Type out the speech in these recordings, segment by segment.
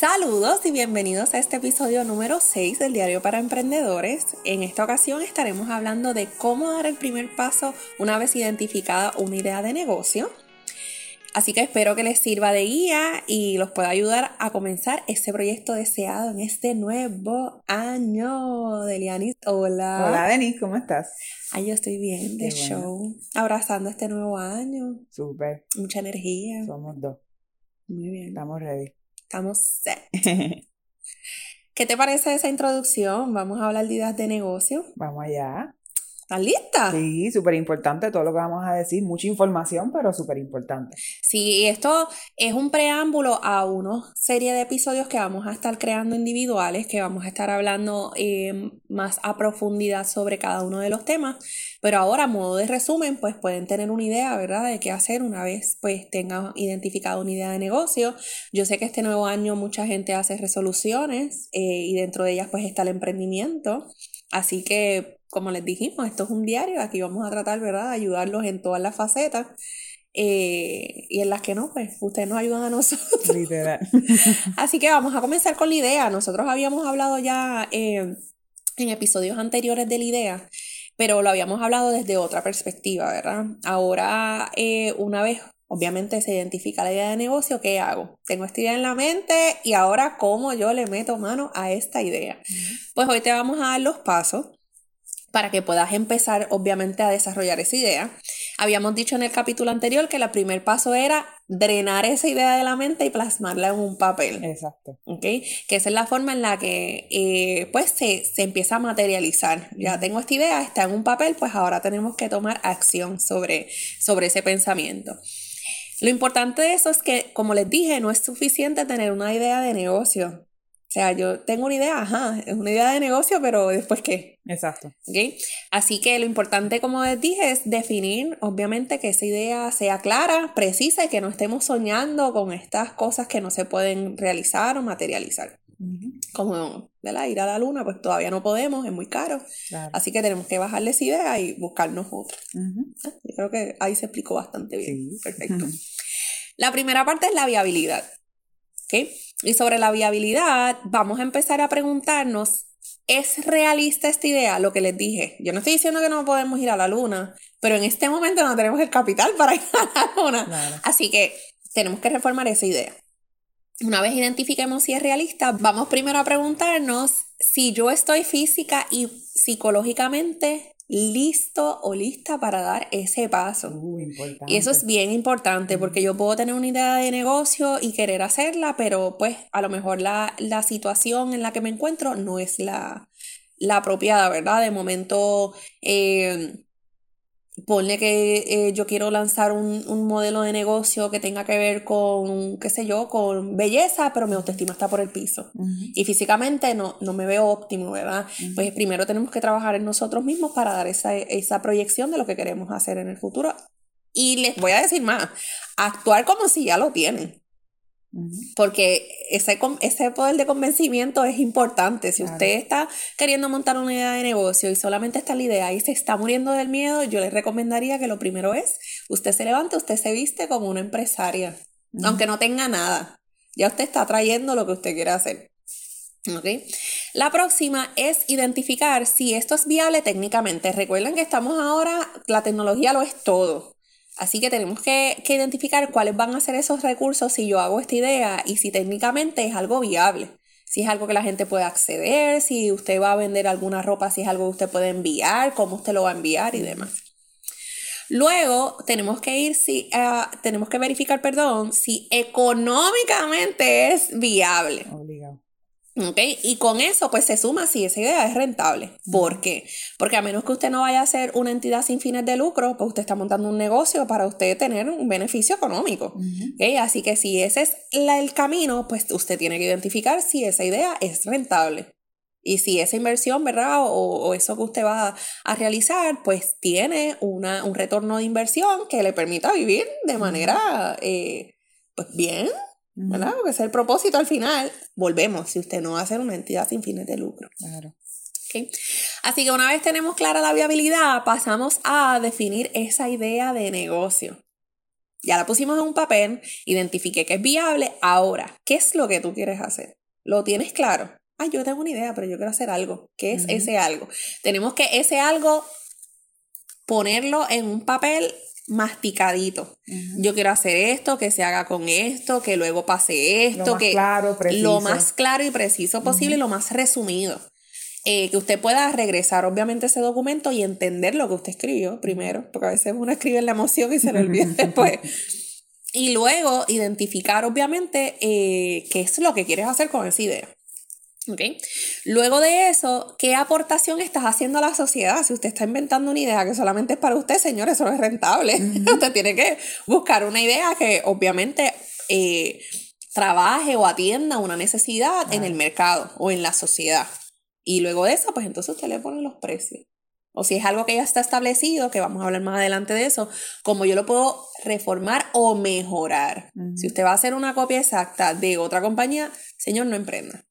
Saludos y bienvenidos a este episodio número 6 del Diario para Emprendedores. En esta ocasión estaremos hablando de cómo dar el primer paso una vez identificada una idea de negocio. Así que espero que les sirva de guía y los pueda ayudar a comenzar este proyecto deseado en este nuevo año. Delianis, hola. Hola, Denis, ¿cómo estás? Ay, yo estoy bien de show, abrazando este nuevo año. Súper, Mucha energía. somos dos, Muy bien. estamos ready. Estamos set. ¿Qué te parece esa introducción? Vamos a hablar de ideas de negocio. Vamos allá. ¿Estás lista? Sí, súper importante todo lo que vamos a decir, mucha información, pero súper importante. Sí, esto es un preámbulo a una serie de episodios que vamos a estar creando individuales, que vamos a estar hablando eh, más a profundidad sobre cada uno de los temas. Pero ahora, a modo de resumen, pues pueden tener una idea, ¿verdad?, de qué hacer una vez pues tengan identificado una idea de negocio. Yo sé que este nuevo año mucha gente hace resoluciones eh, y dentro de ellas pues está el emprendimiento. Así que, como les dijimos, esto es un diario, aquí vamos a tratar, ¿verdad?, de ayudarlos en todas las facetas. eh, y en las que no, pues ustedes nos ayudan a nosotros. Literal. Así que vamos a comenzar con la idea. Nosotros habíamos hablado ya eh, en episodios anteriores de la idea, pero lo habíamos hablado desde otra perspectiva, ¿verdad? Ahora, eh, una vez, obviamente, se identifica la idea de negocio, ¿qué hago? Tengo esta idea en la mente y ahora, ¿cómo yo le meto mano a esta idea? Pues hoy te vamos a dar los pasos para que puedas empezar, obviamente, a desarrollar esa idea. Habíamos dicho en el capítulo anterior que el primer paso era drenar esa idea de la mente y plasmarla en un papel. Exacto. ¿ok? Que esa es la forma en la que eh, pues se, se empieza a materializar. Ya tengo esta idea, está en un papel, pues ahora tenemos que tomar acción sobre, sobre ese pensamiento. Lo importante de eso es que, como les dije, no es suficiente tener una idea de negocio. O sea, yo tengo una idea, ajá, es una idea de negocio, pero después qué, Exacto. ¿ok? Así que lo importante, como les dije, es definir, obviamente, que esa idea sea clara, precisa y que no estemos soñando con estas cosas que no se pueden realizar o materializar. Ujú, Como, ¿verdad? Ir a la luna, pues todavía no podemos, es muy caro. Claro. Así que tenemos que bajarle esa idea y buscarnos otra. Ujú, Yo creo que ahí se explicó bastante bien. Sí. Perfecto. La primera parte es la viabilidad. ¿ok? Y sobre la viabilidad, vamos a empezar a preguntarnos, ¿es realista esta idea? Lo que les dije. Yo no estoy diciendo que no podemos ir a la luna, pero en este momento no tenemos el capital para ir a la luna. Claro. Así que tenemos que reformar esa idea. Una vez identifiquemos si es realista, vamos primero a preguntarnos si yo estoy física y psicológicamente listo o lista para dar ese paso. Uh. Y eso es bien importante porque yo puedo tener una idea de negocio y querer hacerla, pero pues a lo mejor la, la situación en la que me encuentro no es la, la apropiada, ¿verdad? De momento, eh, ponle que eh, yo quiero lanzar un, un modelo de negocio que tenga que ver con, qué sé yo, con belleza, pero mi autoestima está por el piso. Y físicamente no, no me veo óptimo, ¿verdad? Pues primero tenemos que trabajar en nosotros mismos para dar esa, esa proyección de lo que queremos hacer en el futuro. Y les voy a decir más, actuar como si ya lo tienen. Porque ese, ese poder de convencimiento es importante. Si Claro. usted está queriendo montar una idea de negocio y solamente está la idea y se está muriendo del miedo, yo le recomendaría que lo primero es, usted se levante, usted se viste como una empresaria, aunque no tenga nada. Ya usted está trayendo lo que usted quiere hacer. ¿Ok? La próxima es identificar si esto es viable técnicamente. Recuerden que estamos ahora, la tecnología lo es todo. Así que tenemos que, identificar cuáles van a ser esos recursos si yo hago esta idea y si técnicamente es algo viable. Si es algo que la gente puede acceder, si usted va a vender alguna ropa, si es algo que usted puede enviar, cómo usted lo va a enviar y demás. Luego tenemos que ir si uh, tenemos que verificar, perdón, si económicamente es viable. Obligado. ¿Ok? Y con eso, pues se suma si esa idea es rentable. ¿Por qué? Porque a menos que usted no vaya a ser una entidad sin fines de lucro, pues usted está montando un negocio para usted tener un beneficio económico. Así que si ese es el camino, pues usted tiene que identificar si esa idea es rentable. Y si esa inversión, ¿verdad? O, eso que usted va a, realizar, pues tiene una, un retorno de inversión que le permita vivir de manera, eh, pues bien, ¿verdad? Porque es el propósito al final. Volvemos, si usted no va a ser una entidad sin fines de lucro. Claro. Así que una vez tenemos clara la viabilidad, pasamos a definir esa idea de negocio. Ya la pusimos en un papel, identifique que es viable. Ahora, ¿qué es lo que tú quieres hacer? ¿Lo tienes claro? Ah, yo tengo una idea, pero yo quiero hacer algo. ¿Qué es ese algo? Tenemos que ese algo ponerlo en un papel masticadito. Yo quiero hacer esto, que se haga con esto, que luego pase esto, lo más que claro, preciso. lo más claro y preciso posible, lo más resumido. Eh, que usted pueda regresar obviamente ese documento y entender lo que usted escribió primero, porque a veces uno escribe la emoción y se le olvida después. Y luego identificar obviamente eh, qué es lo que quieres hacer con esa idea. ¿Okay? Luego de eso, ¿qué aportación estás haciendo a la sociedad? Si usted está inventando una idea que solamente es para usted, señor, eso no es rentable. usted tiene que buscar una idea que obviamente eh, trabaje o atienda una necesidad en el mercado o en la sociedad. Y luego de eso, pues entonces usted le pone los precios. O si es algo que ya está establecido, que vamos a hablar más adelante de eso, como yo lo puedo reformar o mejorar. Si usted va a hacer una copia exacta de otra compañía, señor, no emprenda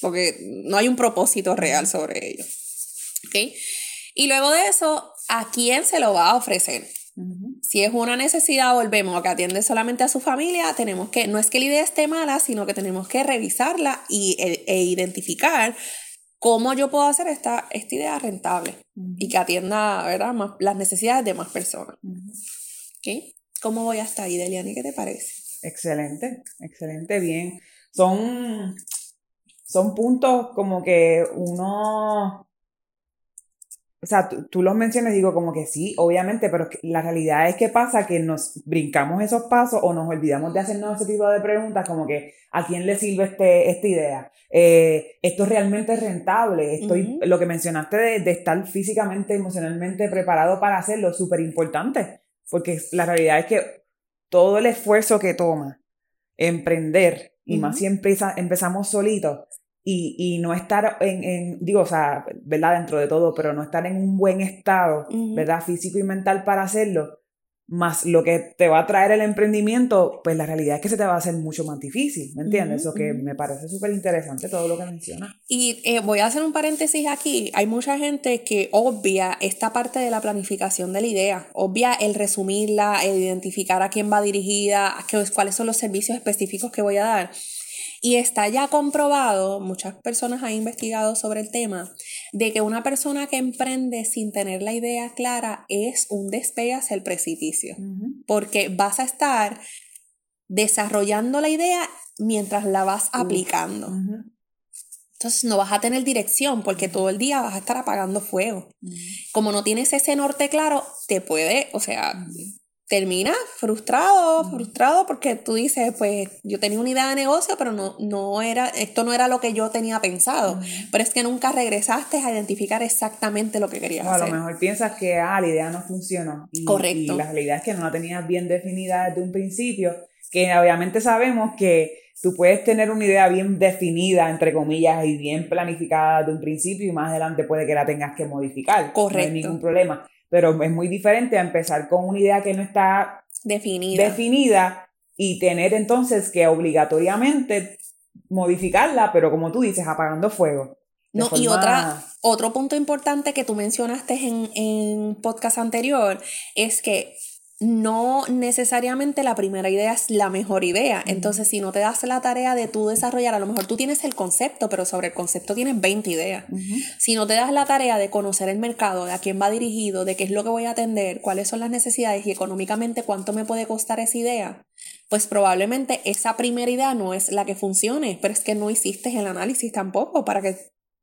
porque no hay un propósito real sobre ello. ¿Okay? Y luego de eso, ¿a quién se lo va a ofrecer? Si es una necesidad, volvemos a que atiende solamente a su familia, tenemos que, no es que la idea esté mala, sino que tenemos que revisarla y, e, e identificar cómo yo puedo hacer esta, esta idea rentable y que atienda ¿verdad? las necesidades de más personas. ¿Okay? ¿Cómo voy hasta ahí, Deliani? ¿Qué te parece? Excelente, excelente, bien. Son son puntos como que uno, o sea, tú, los mencionas, digo como que sí, obviamente, pero la realidad es que pasa que nos brincamos esos pasos o nos olvidamos de hacernos ese tipo de preguntas como que ¿a quién le sirve este, esta idea? Eh, ¿Esto realmente es rentable? Estoy, Lo que mencionaste de, de, estar físicamente, emocionalmente preparado para hacerlo, súper importante, porque la realidad es que todo el esfuerzo que toma emprender, y más si empezamos solitos, y, y no estar en, en, digo, o sea, ¿verdad? Dentro de todo, pero no estar en un buen estado, ¿verdad? Físico y mental para hacerlo, más lo que te va a traer el emprendimiento, pues la realidad es que se te va a hacer mucho más difícil, ¿me entiendes? Eso que me parece súper interesante todo lo que mencionas. Y eh, voy a hacer un paréntesis aquí. Hay mucha gente que obvia esta parte de la planificación de la idea, obvia el resumirla, el identificar a quién va dirigida, cuáles son los servicios específicos que voy a dar. Y está ya comprobado, muchas personas han investigado sobre el tema, de que una persona que emprende sin tener la idea clara es un despegue hacia el precipicio, porque vas a estar desarrollando la idea mientras la vas aplicando. Entonces no vas a tener dirección porque todo el día vas a estar apagando fuego. Como no tienes ese norte claro, te puede, o sea, termina frustrado, frustrado porque tú dices, pues yo tenía una idea de negocio, pero no, no era, esto no era lo que yo tenía pensado. Pero es que nunca regresaste a identificar exactamente lo que querías hacer. A lo mejor piensas que ah, la idea no funcionó. Y, Correcto. Y la realidad es que no la tenías bien definida desde un principio, que obviamente sabemos que tú puedes tener una idea bien definida, entre comillas, y bien planificada desde un principio y más adelante puede que la tengas que modificar. Correcto. No hay ningún problema pero es muy diferente a empezar con una idea que no está definida, definida y tener entonces que obligatoriamente modificarla, pero como tú dices, apagando fuego. No, y otra, otro punto importante que tú mencionaste en, en podcast anterior es que no necesariamente la primera idea es la mejor idea. Entonces, si no te das la tarea de tú desarrollar, a lo mejor tú tienes el concepto, pero sobre el concepto tienes 20 ideas. Si no te das la tarea de conocer el mercado, de a quién va dirigido, de qué es lo que voy a atender, cuáles son las necesidades y económicamente cuánto me puede costar esa idea, pues probablemente esa primera idea no es la que funcione, pero es que no hiciste el análisis tampoco para que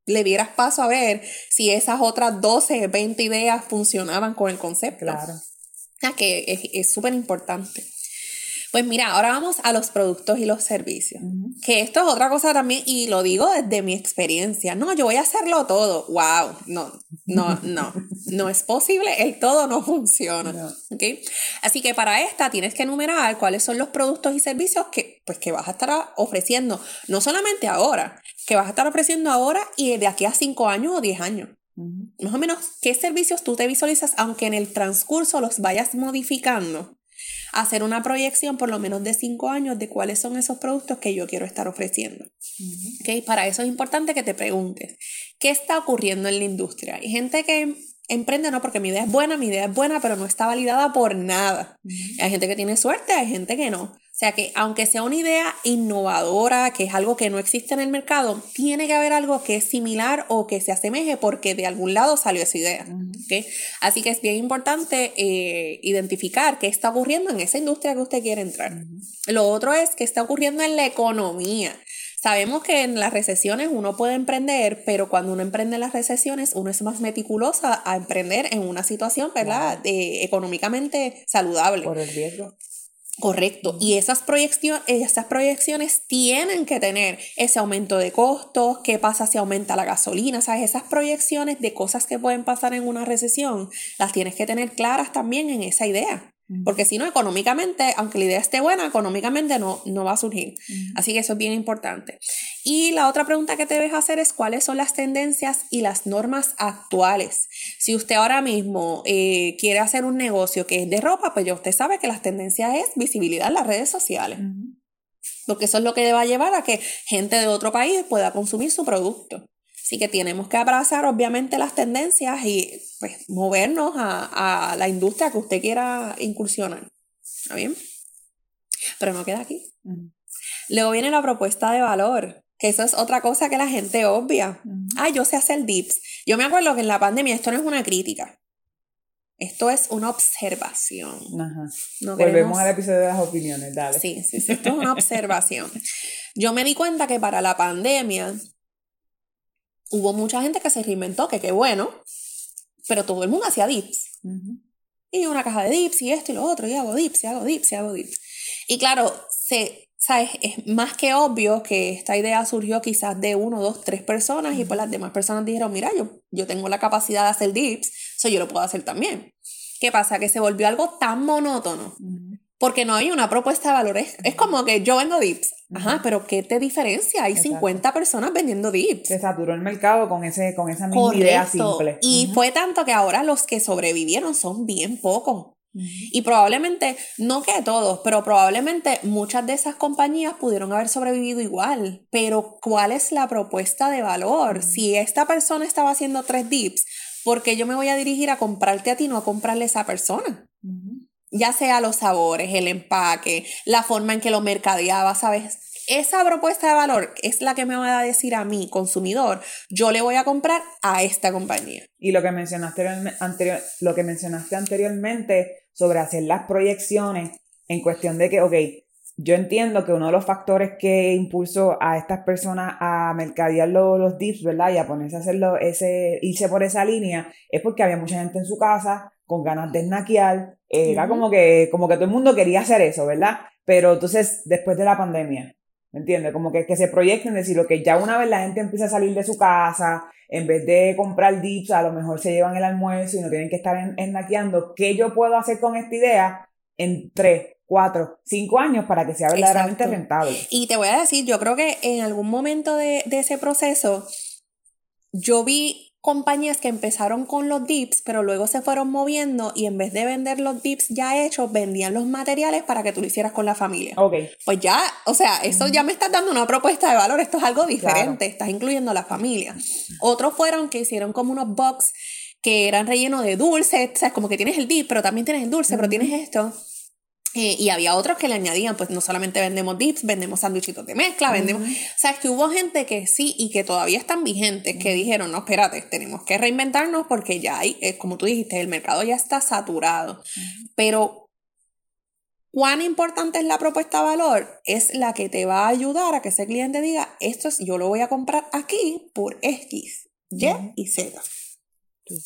le dieras paso a ver si esas otras 12, 20 ideas funcionaban con el concepto. Claro. Que es súper importante. Pues mira, ahora vamos a los productos y los servicios. Que esto es otra cosa también, y lo digo desde mi experiencia. No, yo voy a hacerlo todo. ¡Wow! No, no, no. No es posible. El todo no funciona. ¿okay? Así que para esta tienes que enumerar cuáles son los productos y servicios que, pues, que vas a estar ofreciendo. No solamente ahora, que vas a estar ofreciendo ahora y de aquí a 5 años o 10 años. Más o menos, ¿qué servicios tú te visualizas, aunque en el transcurso los vayas modificando? Hacer una proyección por lo menos de cinco años de cuáles son esos productos que yo quiero estar ofreciendo. Para eso es importante que te preguntes, ¿qué está ocurriendo en la industria? Hay gente que emprende, no, porque mi idea es buena, mi idea es buena, pero no está validada por nada. Hay gente que tiene suerte, hay gente que no. O sea que aunque sea una idea innovadora, que es algo que no existe en el mercado, tiene que haber algo que es similar o que se asemeje porque de algún lado salió esa idea. Así que es bien importante eh, identificar qué está ocurriendo en esa industria que usted quiere entrar. Lo otro es qué está ocurriendo en la economía. Sabemos que en las recesiones uno puede emprender, pero cuando uno emprende en las recesiones, uno es más meticulosa a emprender en una situación, ¿verdad? económicamente saludable. Por el riesgo. Correcto. Y esas, proyecciones, esas proyecciones tienen que tener ese aumento de costos, qué pasa si aumenta la gasolina, ¿sabes? Esas proyecciones de cosas que pueden pasar en una recesión, las tienes que tener claras también en esa idea. Porque si no, económicamente, aunque la idea esté buena, económicamente no, no va a surgir. Así que eso es bien importante. Y la otra pregunta que te debes hacer es cuáles son las tendencias y las normas actuales. Si usted ahora mismo eh, quiere hacer un negocio que es de ropa, pues ya usted sabe que las tendencias es visibilidad en las redes sociales. Porque eso es lo que va a llevar a que gente de otro país pueda consumir su producto. Así que tenemos que abrazar obviamente las tendencias y pues, movernos a, la industria que usted quiera incursionar. ¿Está bien? Pero no queda aquí. Luego viene la propuesta de valor, que eso es otra cosa que la gente obvia. Ah, yo sé hacer dips. Yo me acuerdo que en la pandemia esto no es una crítica. Esto es una observación. Ajá. Volvemos al episodio de las opiniones, dale. Sí, sí, sí, esto es una observación. Yo me di cuenta que para la pandemia hubo mucha gente que se reinventó, que qué bueno, pero todo el mundo hacía dips. Y una caja de dips y esto y lo otro, y hago dips, y hago dips, y hago dips. Y claro, se, ¿sabes? es más que obvio que esta idea surgió quizás de uno, dos, tres personas y pues las demás personas dijeron, mira, yo, yo tengo la capacidad de hacer dips, eso yo lo puedo hacer también. ¿Qué pasa? Que se volvió algo tan monótono porque no hay una propuesta de valores. Es como que yo vendo dips. Ajá, pero ¿qué te diferencia? Hay 50 personas vendiendo dips. Se saturó el mercado con, ese, con esa misma idea simple. Y fue tanto que ahora los que sobrevivieron son bien pocos. Y probablemente, no que todos, pero probablemente muchas de esas compañías pudieron haber sobrevivido igual. Pero ¿cuál es la propuesta de valor? Si esta persona estaba haciendo tres dips, ¿por qué yo me voy a dirigir a comprarte a ti, no a comprarle a esa persona? Ya sea los sabores, el empaque, la forma en que lo mercadeaba, ¿sabes? Esa propuesta de valor es la que me va a decir a mí, consumidor, yo le voy a comprar a esta compañía. Y lo que mencionaste, anterior, lo que mencionaste anteriormente sobre hacer las proyecciones en cuestión de que, ok, yo entiendo que uno de los factores que impulsó a estas personas a mercadear los, los dips, ¿verdad? Y a ponerse a hacerlo, ese, irse por esa línea, es porque había mucha gente en su casa con ganas de snackear. era como que, como que todo el mundo quería hacer eso, ¿verdad? Pero entonces, después de la pandemia, ¿me entiendes? Como que, que se proyecten, decir, lo que ya una vez la gente empieza a salir de su casa, en vez de comprar dips, a lo mejor se llevan el almuerzo y no tienen que estar en, ¿Qué yo puedo hacer con esta idea en tres, cuatro, cinco años para que sea verdaderamente rentable? Y te voy a decir, yo creo que en algún momento de, de ese proceso, yo vi compañías que empezaron con los dips, pero luego se fueron moviendo y en vez de vender los dips ya hechos, vendían los materiales para que tú lo hicieras con la familia. Ok. Pues ya, o sea, eso ya me estás dando una propuesta de valor, esto es algo diferente, estás incluyendo a la familia. Otros fueron que hicieron como unos box que eran rellenos de dulce, o sea, como que tienes el dip, pero también tienes el dulce, pero tienes esto. Eh, y había otros que le añadían, pues no solamente vendemos dips, vendemos sándwichitos de mezcla, vendemos... O sea, es que hubo gente que sí y que todavía están vigentes, que dijeron, no, espérate, tenemos que reinventarnos porque ya hay, eh, como tú dijiste, el mercado ya está saturado. Pero, ¿cuán importante es la propuesta de valor? Es la que te va a ayudar a que ese cliente diga, esto es, yo lo voy a comprar aquí por X, Y y Z.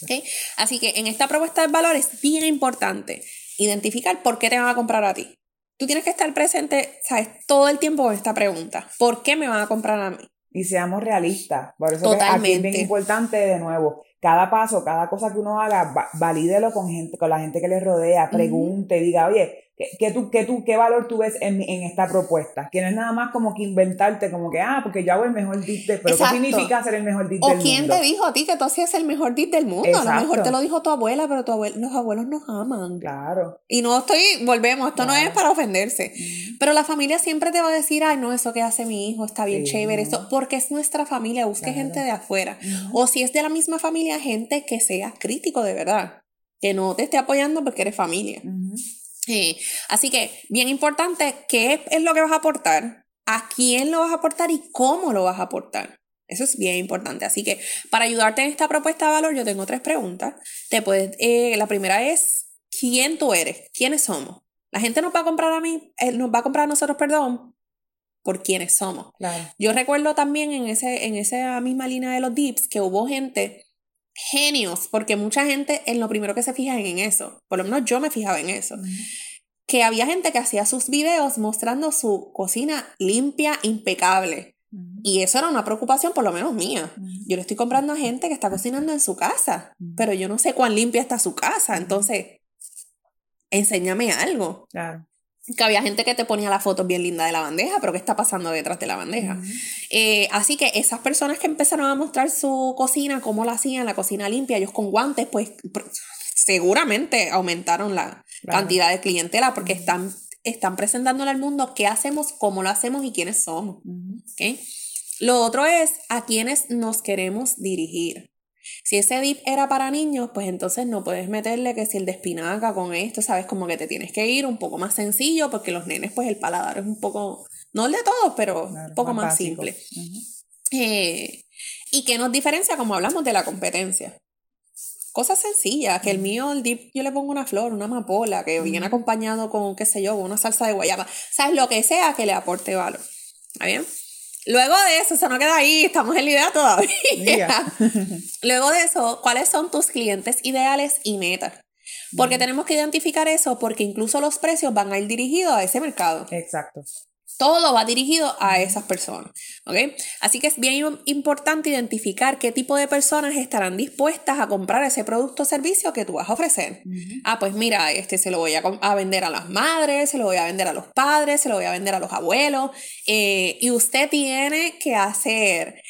¿Okay? Así que en esta propuesta de valor es bien importante identificar por qué te van a comprar a ti. Tú tienes que estar presente, ¿sabes? Todo el tiempo con esta pregunta. ¿Por qué me van a comprar a mí? Y seamos realistas. Por eso aquí es bien importante, de nuevo, cada paso, cada cosa que uno haga, valídelo con, gente, con la gente que le rodea, pregunte, diga, oye, ¿Qué, tú, qué, tú, ¿Qué valor tú ves en, en, esta propuesta? Que no es nada más como que inventarte, como que, ah, porque yo hago el mejor dip de, pero ¿qué significa ser el mejor dip del mundo? ¿O quién te dijo a ti que tú hacías el mejor dip del mundo? A lo mejor te lo dijo tu abuela, pero tu los abuelos nos aman. Claro. Y no estoy, volvemos, esto no es para ofenderse. Pero la familia siempre te va a decir, ay, no, eso que hace mi hijo está bien chévere, esto, porque es nuestra familia, busque gente de afuera. O si es de la misma familia, gente que sea crítico de verdad. Que no te esté apoyando porque eres familia así que, bien importante, ¿qué es lo que vas a aportar? ¿A quién lo vas a aportar y cómo lo vas a aportar? Eso es bien importante. Así que para ayudarte en esta propuesta de valor, yo tengo tres preguntas. Te puedes, eh, la primera es, ¿quién tú eres? ¿Quiénes somos? La gente nos va a comprar a mí, eh, nos va a comprar a nosotros, perdón, por quiénes somos. Yo recuerdo también en, ese, en esa misma línea de los dips que hubo gente genios, porque mucha gente en lo primero que se fija en eso, por lo menos yo me fijaba en eso, que había gente que hacía sus videos mostrando su cocina limpia, impecable. Y eso era una preocupación, por lo menos mía. Yo le estoy comprando a gente que está cocinando en su casa, pero yo no sé cuán limpia está su casa. Entonces, enséñame algo. Claro que había gente que te ponía la foto bien linda de la bandeja, pero ¿qué está pasando detrás de la bandeja? Eh, así que esas personas que empezaron a mostrar su cocina, cómo la hacían, la cocina limpia, ellos con guantes, pues seguramente aumentaron la cantidad de clientela porque están, están presentándole al mundo qué hacemos, cómo lo hacemos y quiénes somos. Lo otro es a quiénes nos queremos dirigir. Si ese dip era para niños, pues entonces no puedes meterle que si el de espinaca con esto, sabes, como que te tienes que ir un poco más sencillo, porque los nenes, pues el paladar es un poco, no el de todos, pero un poco más, simple. Eh, y qué nos diferencia, como hablamos de la competencia. Cosas sencillas, que el mío, el dip, yo le pongo una flor, una amapola, que viene acompañado con, qué sé yo, una salsa de guayaba. ¿Sabes? Lo que sea que le aporte valor. ¿Está bien? Luego de eso, eso no queda ahí, estamos en la idea todavía. Luego de eso, ¿cuáles son tus clientes ideales y metas? Porque tenemos que identificar eso porque incluso los precios van a ir dirigidos a ese mercado. Exacto. Todo va dirigido a esas personas. ¿ok? Así que es bien importante identificar qué tipo de personas estarán dispuestas a comprar ese producto o servicio que tú vas a ofrecer. Ah, pues mira, este se lo voy a, vender a las madres, se lo voy a vender a los padres, se lo voy a vender a los abuelos. Eh, y usted tiene que hacer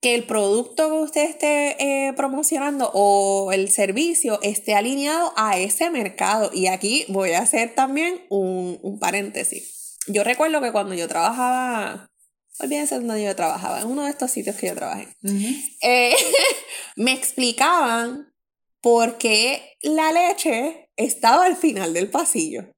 que el producto que usted esté eh, promocionando o el servicio esté alineado a ese mercado. Y aquí voy a hacer también un, un paréntesis yo recuerdo que cuando yo trabajaba, olvídense donde yo trabajaba, en uno de estos sitios que yo trabajé, eh, me explicaban por qué la leche estaba al final del pasillo.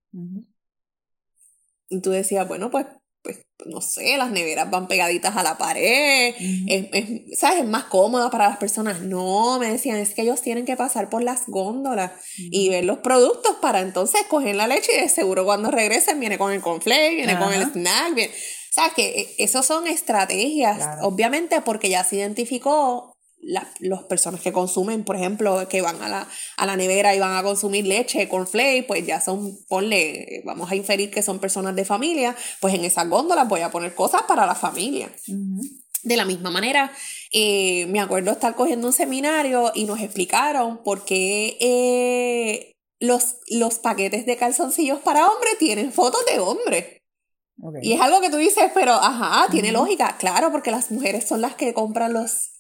Y tú decías, bueno, pues pues, no sé, las neveras van pegaditas a la pared, es, ¿sabes? Es más cómoda para las personas. No, me decían, es que ellos tienen que pasar por las góndolas y ver los productos para entonces coger la leche y de seguro cuando regresen viene con el conflate, viene con el snack, viene... ¿Sabes? Que eh, esos son estrategias, obviamente porque ya se identificó las personas que consumen, por ejemplo, que van a la, a la nevera y van a consumir leche con flake, pues ya son, ponle, vamos a inferir que son personas de familia, pues en esas góndolas voy a poner cosas para la familia. De la misma manera, eh, me acuerdo estar cogiendo un seminario y nos explicaron por qué eh, los, los paquetes de calzoncillos para hombres tienen fotos de hombres. Y es algo que tú dices, pero ajá, tiene lógica. Claro, porque las mujeres son las que compran los,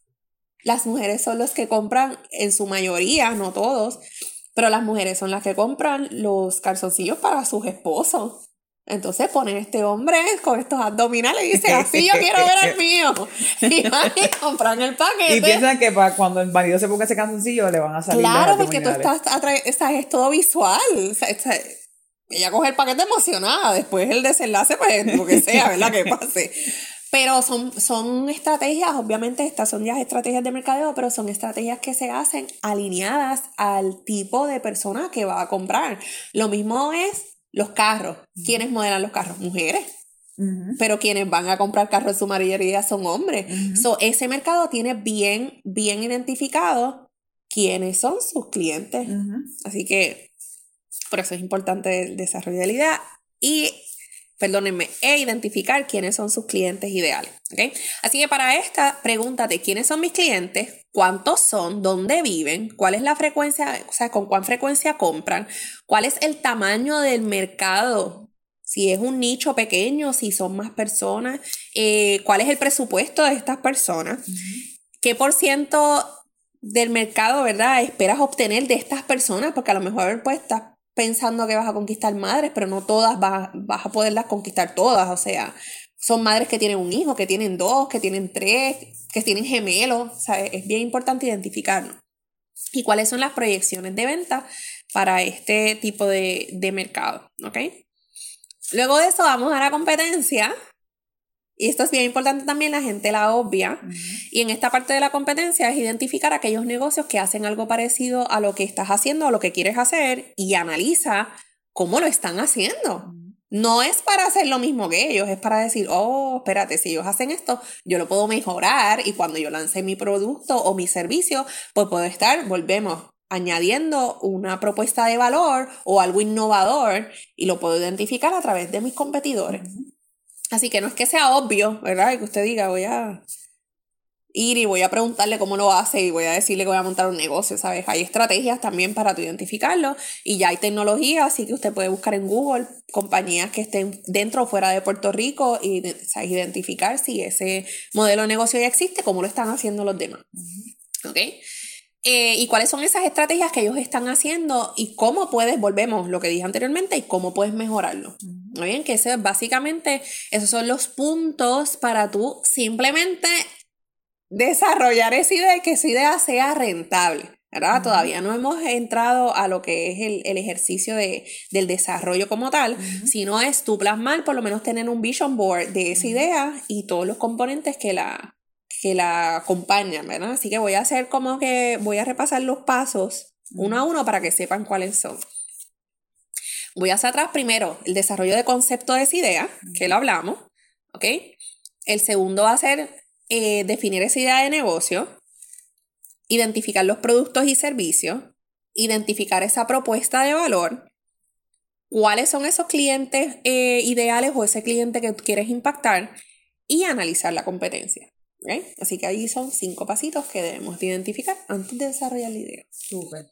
las mujeres son las que compran, en su mayoría, no todos, pero las mujeres son las que compran los calzoncillos para sus esposos. Entonces ponen este hombre con estos abdominales y dice, así yo quiero ver el mío. Y van y compran el paquete. Y piensan que para cuando el marido se ponga ese canzoncillo le van a salir Claro, porque tú estás, es todo visual. ella coge el paquete emocionada, después el desenlace, pues lo que sea, ¿verdad? Que pase. Pero son, son estrategias, obviamente estas son ya estrategias de mercadeo, pero son estrategias que se hacen alineadas al tipo de persona que va a comprar. Lo mismo es los carros. ¿Quiénes modelan los carros? Mujeres. Pero quienes van a comprar carros en su mayoría son hombres. ese mercado tiene bien, bien identificado quiénes son sus clientes. Así que por eso es importante el desarrollo de la idea. Y perdónenme, e identificar quiénes son sus clientes ideales. ¿okay? Así que para esta, pregúntate quiénes son mis clientes, cuántos son, dónde viven, cuál es la frecuencia, o sea, con cuán frecuencia compran, cuál es el tamaño del mercado, si es un nicho pequeño, si son más personas, eh, cuál es el presupuesto de estas personas, qué por ciento del mercado, ¿verdad? Esperas obtener de estas personas, porque a lo mejor pues estás pensando que vas a conquistar madres, pero no todas vas, a poderlas conquistar todas. O sea, son madres que tienen un hijo, que tienen dos, que tienen tres, que tienen gemelos. O sea, es bien importante identificarnos. ¿Y cuáles son las proyecciones de venta para este tipo de, de mercado? ¿Ok? Luego de eso vamos a la competencia, y esto es bien importante también, la gente la obvia. Y en esta parte de la competencia es identificar aquellos negocios que hacen algo parecido a lo que estás haciendo o lo que quieres hacer y analiza cómo lo están haciendo. No es para hacer lo mismo que ellos, es para decir, oh, espérate, si ellos hacen esto, yo lo puedo mejorar y cuando yo lance mi producto o mi servicio, pues puedo estar, volvemos, añadiendo una propuesta de valor o algo innovador y lo puedo identificar a través de mis competidores. Así que no es que sea obvio, ¿verdad? Que usted diga, voy a ir y voy a preguntarle cómo lo hace y voy a decirle que voy a montar un negocio, ¿sabes? Hay estrategias también para tu identificarlo y ya hay tecnología, así que usted puede buscar en Google compañías que estén dentro o fuera de Puerto Rico y identificar si ese modelo de negocio ya existe, cómo lo están haciendo los demás. ¿Ok? Eh, y cuáles son esas estrategias que ellos están haciendo y cómo puedes, volvemos lo que dije anteriormente, y cómo puedes mejorarlo. ¿No bien? Que ese, básicamente esos son los puntos para tú simplemente desarrollar esa idea y que esa idea sea rentable. ¿verdad? Todavía no hemos entrado a lo que es el, ejercicio de, del desarrollo como tal, sino es tú plasmar, por lo menos tener un vision board de esa idea y todos los componentes que la, que la acompañan, ¿verdad? Así que voy a hacer como que voy a repasar los pasos uno a uno para que sepan cuáles son. Voy hacia atrás primero el desarrollo de concepto de esa idea, que lo hablamos, ¿ok? El segundo va a ser eh, definir esa idea de negocio, identificar los productos y servicios, identificar esa propuesta de valor, cuáles son esos clientes eh, ideales o ese cliente que quieres impactar y analizar la competencia. Así que ahí son cinco pasitos que debemos identificar antes de desarrollar la idea. Súper.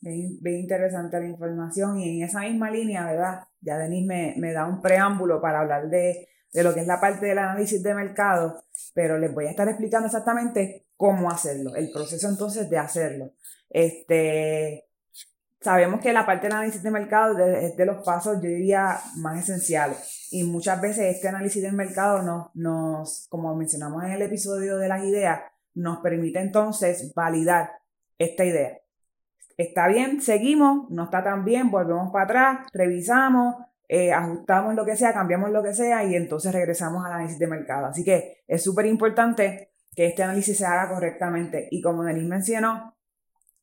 Bien, interesante la información y en esa misma línea, ¿verdad? Ya Denise me, me da un preámbulo para hablar de, de, lo que es la parte del análisis de mercado, pero les voy a estar explicando exactamente cómo hacerlo, el proceso entonces de hacerlo. Este, sabemos que la parte del análisis de mercado es de, los pasos, yo diría, más esenciales. Y muchas veces este análisis del mercado nos, nos, como mencionamos en el episodio de las ideas, nos permite entonces validar esta idea. Está bien, seguimos, no está tan bien, volvemos para atrás, revisamos, eh, ajustamos lo que sea, cambiamos lo que sea y entonces regresamos al análisis de mercado. Así que es súper importante que este análisis se haga correctamente. Y como Denise mencionó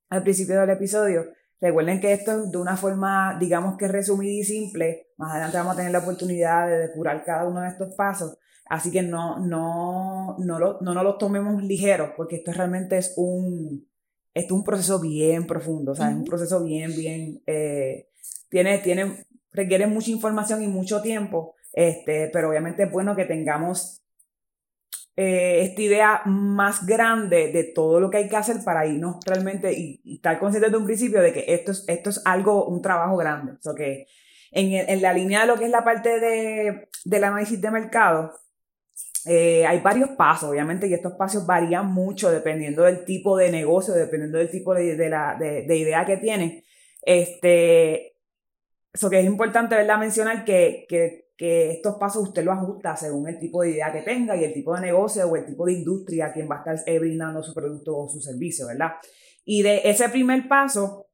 al principio del episodio, Recuerden que esto es de una forma, digamos que resumida y simple. Más adelante vamos a tener la oportunidad de depurar cada uno de estos pasos. Así que no, no, no, lo, no nos los tomemos ligeros, porque esto realmente es un, es un proceso bien profundo, o sea, es un proceso bien, bien, eh, tiene, tiene, requiere mucha información y mucho tiempo, este, pero obviamente es bueno que tengamos eh, esta idea más grande de todo lo que hay que hacer para irnos realmente y, estar conscientes de un principio de que esto es, esto es algo, un trabajo grande. O que en, en, la línea de lo que es la parte de, del análisis de mercado, eh, hay varios pasos, obviamente, y estos pasos varían mucho dependiendo del tipo de negocio, dependiendo del tipo de, de, la, de, de idea que tienen. Este, eso que es importante, ¿verdad? Mencionar que, que, que, estos pasos usted los ajusta según el tipo de idea que tenga y el tipo de negocio o el tipo de industria a quien va a estar eh, brindando su producto o su servicio, ¿verdad? Y de ese primer paso,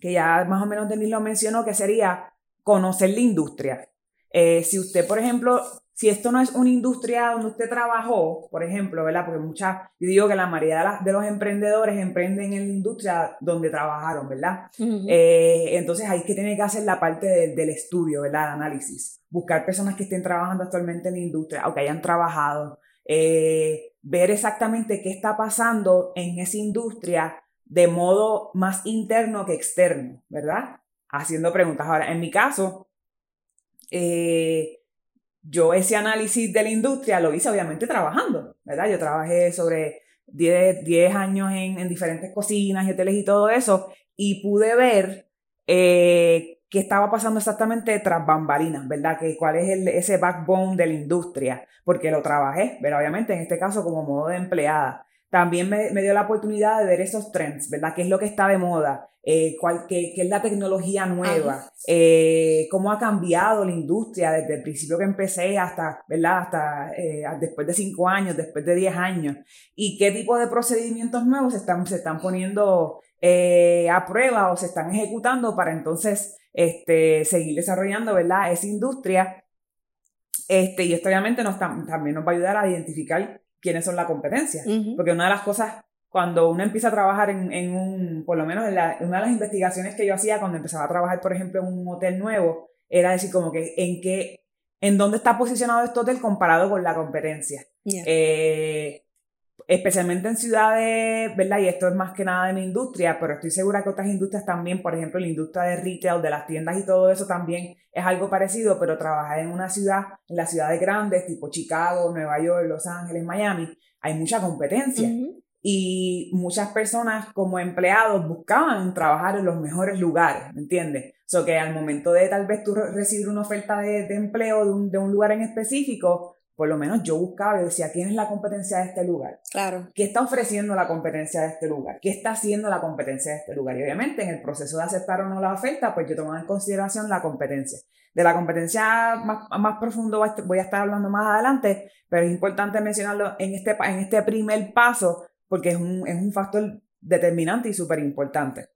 que ya más o menos Denis lo mencionó, que sería conocer la industria. Eh, si usted, por ejemplo, si esto no es una industria donde usted trabajó, por ejemplo, ¿verdad? Porque muchas, yo digo que la mayoría de, los emprendedores emprenden en la industria donde trabajaron, ¿verdad? Eh, entonces hay que tener que hacer la parte del estudio, ¿verdad? El análisis. Buscar personas que estén trabajando actualmente en la industria o que hayan trabajado. Eh, ver exactamente qué está pasando en esa industria de modo más interno que externo, ¿verdad? Haciendo preguntas. Ahora, en mi caso, eh, yo ese análisis de la industria lo hice obviamente trabajando, ¿verdad? Yo trabajé sobre 10, 10 años en, en, diferentes cocinas y hoteles y todo eso y pude ver eh, qué estaba pasando exactamente tras bambalinas, ¿verdad? Que cuál es el, ese backbone de la industria, porque lo trabajé, pero obviamente en este caso como modo de empleada. También me, me dio la oportunidad de ver esos trends, ¿verdad? ¿Qué es lo que está de moda? Eh, cuál, qué, qué, es la tecnología nueva? Eh, ¿Cómo ha cambiado la industria desde el principio que empecé hasta, ¿verdad? Hasta eh, después de cinco años, después de diez años? ¿Y qué tipo de procedimientos nuevos se están, se están poniendo a prueba o se están ejecutando para entonces este, seguir desarrollando, ¿verdad? Esa industria. Este, y esto obviamente nos, también nos va a ayudar a identificar quiénes son la competencia. Porque una de las cosas, cuando uno empieza a trabajar en, en un, por lo menos en una de las investigaciones que yo hacía cuando empezaba a trabajar, por ejemplo, en un hotel nuevo, era decir como que en qué, en dónde está posicionado este hotel comparado con la competencia. Eh, especialmente en ciudades, ¿verdad? Y esto es más que nada de mi industria, pero estoy segura que otras industrias también, por ejemplo, la industria de retail, de las tiendas y todo eso también es algo parecido, pero trabajar en una ciudad, en las ciudades grandes, tipo Chicago, Nueva York, Los Ángeles, Miami, hay mucha competencia. Y muchas personas como empleados buscaban trabajar en los mejores lugares, ¿me entiendes? O so que al momento de tal vez tú recibir una oferta de, de empleo de un, de un lugar en específico, por lo menos yo buscaba y decía, ¿quién es la competencia de este lugar? Claro. ¿Qué está ofreciendo la competencia de este lugar? ¿Qué está haciendo la competencia de este lugar? Y obviamente en el proceso de aceptar o no la oferta, pues yo tomo en consideración la competencia. De la competencia más, más profundo voy a estar hablando más adelante, pero es importante mencionarlo en este, en este primer paso porque es un, es un factor determinante y súper importante.